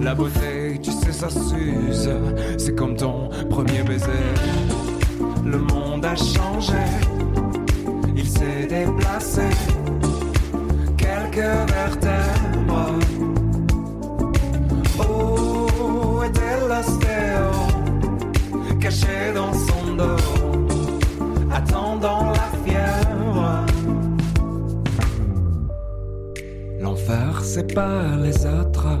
La beauté, tu sais, ça s'use. C'est comme ton premier baiser. Le monde a changé. Il s'est déplacé. Quelques vertèbres. Où était l'ostéo Caché dans son dos. Attendant la fièvre. L'enfer, pas les autres,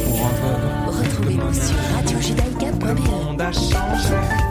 sur radiojudaïka.be. le monde.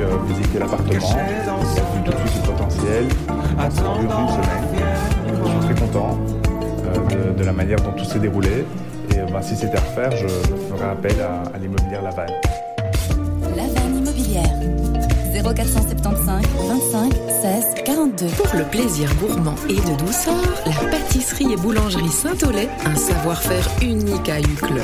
Euh, visiter l'appartement, il a vu tout de suite le potentiel. En plus d'une semaine, je suis très content euh, de, de la manière dont tout s'est déroulé. Et euh, ben, si c'était à refaire, je ferais appel à, à l'immobilière Laval. La vanne immobilière. 0475 25 16 42. Pour le plaisir gourmand et de douceur, la pâtisserie et boulangerie Saint-Olay, un savoir-faire unique à Uccle.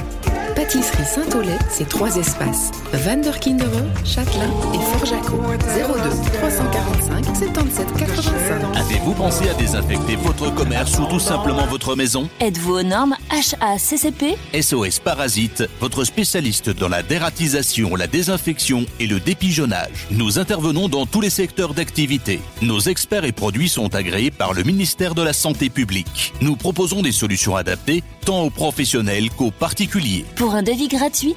Pâtisserie Saint-Olay, c'est trois espaces. Van der Kinderen, Châtelain et Forjaco. 02 345 77 85. Avez-vous pensé à désinfecter votre commerce ou tout simplement votre maison? Êtes-vous aux normes HACCP SOS Parasite, votre spécialiste dans la dératisation, la désinfection et le dépigeonnage. Nous intervenons dans tous les secteurs d'activité. Nos experts et produits sont agréés par le ministère de la Santé publique. Nous proposons des solutions adaptées tant aux professionnels qu'aux particuliers. Pour un devis gratuit,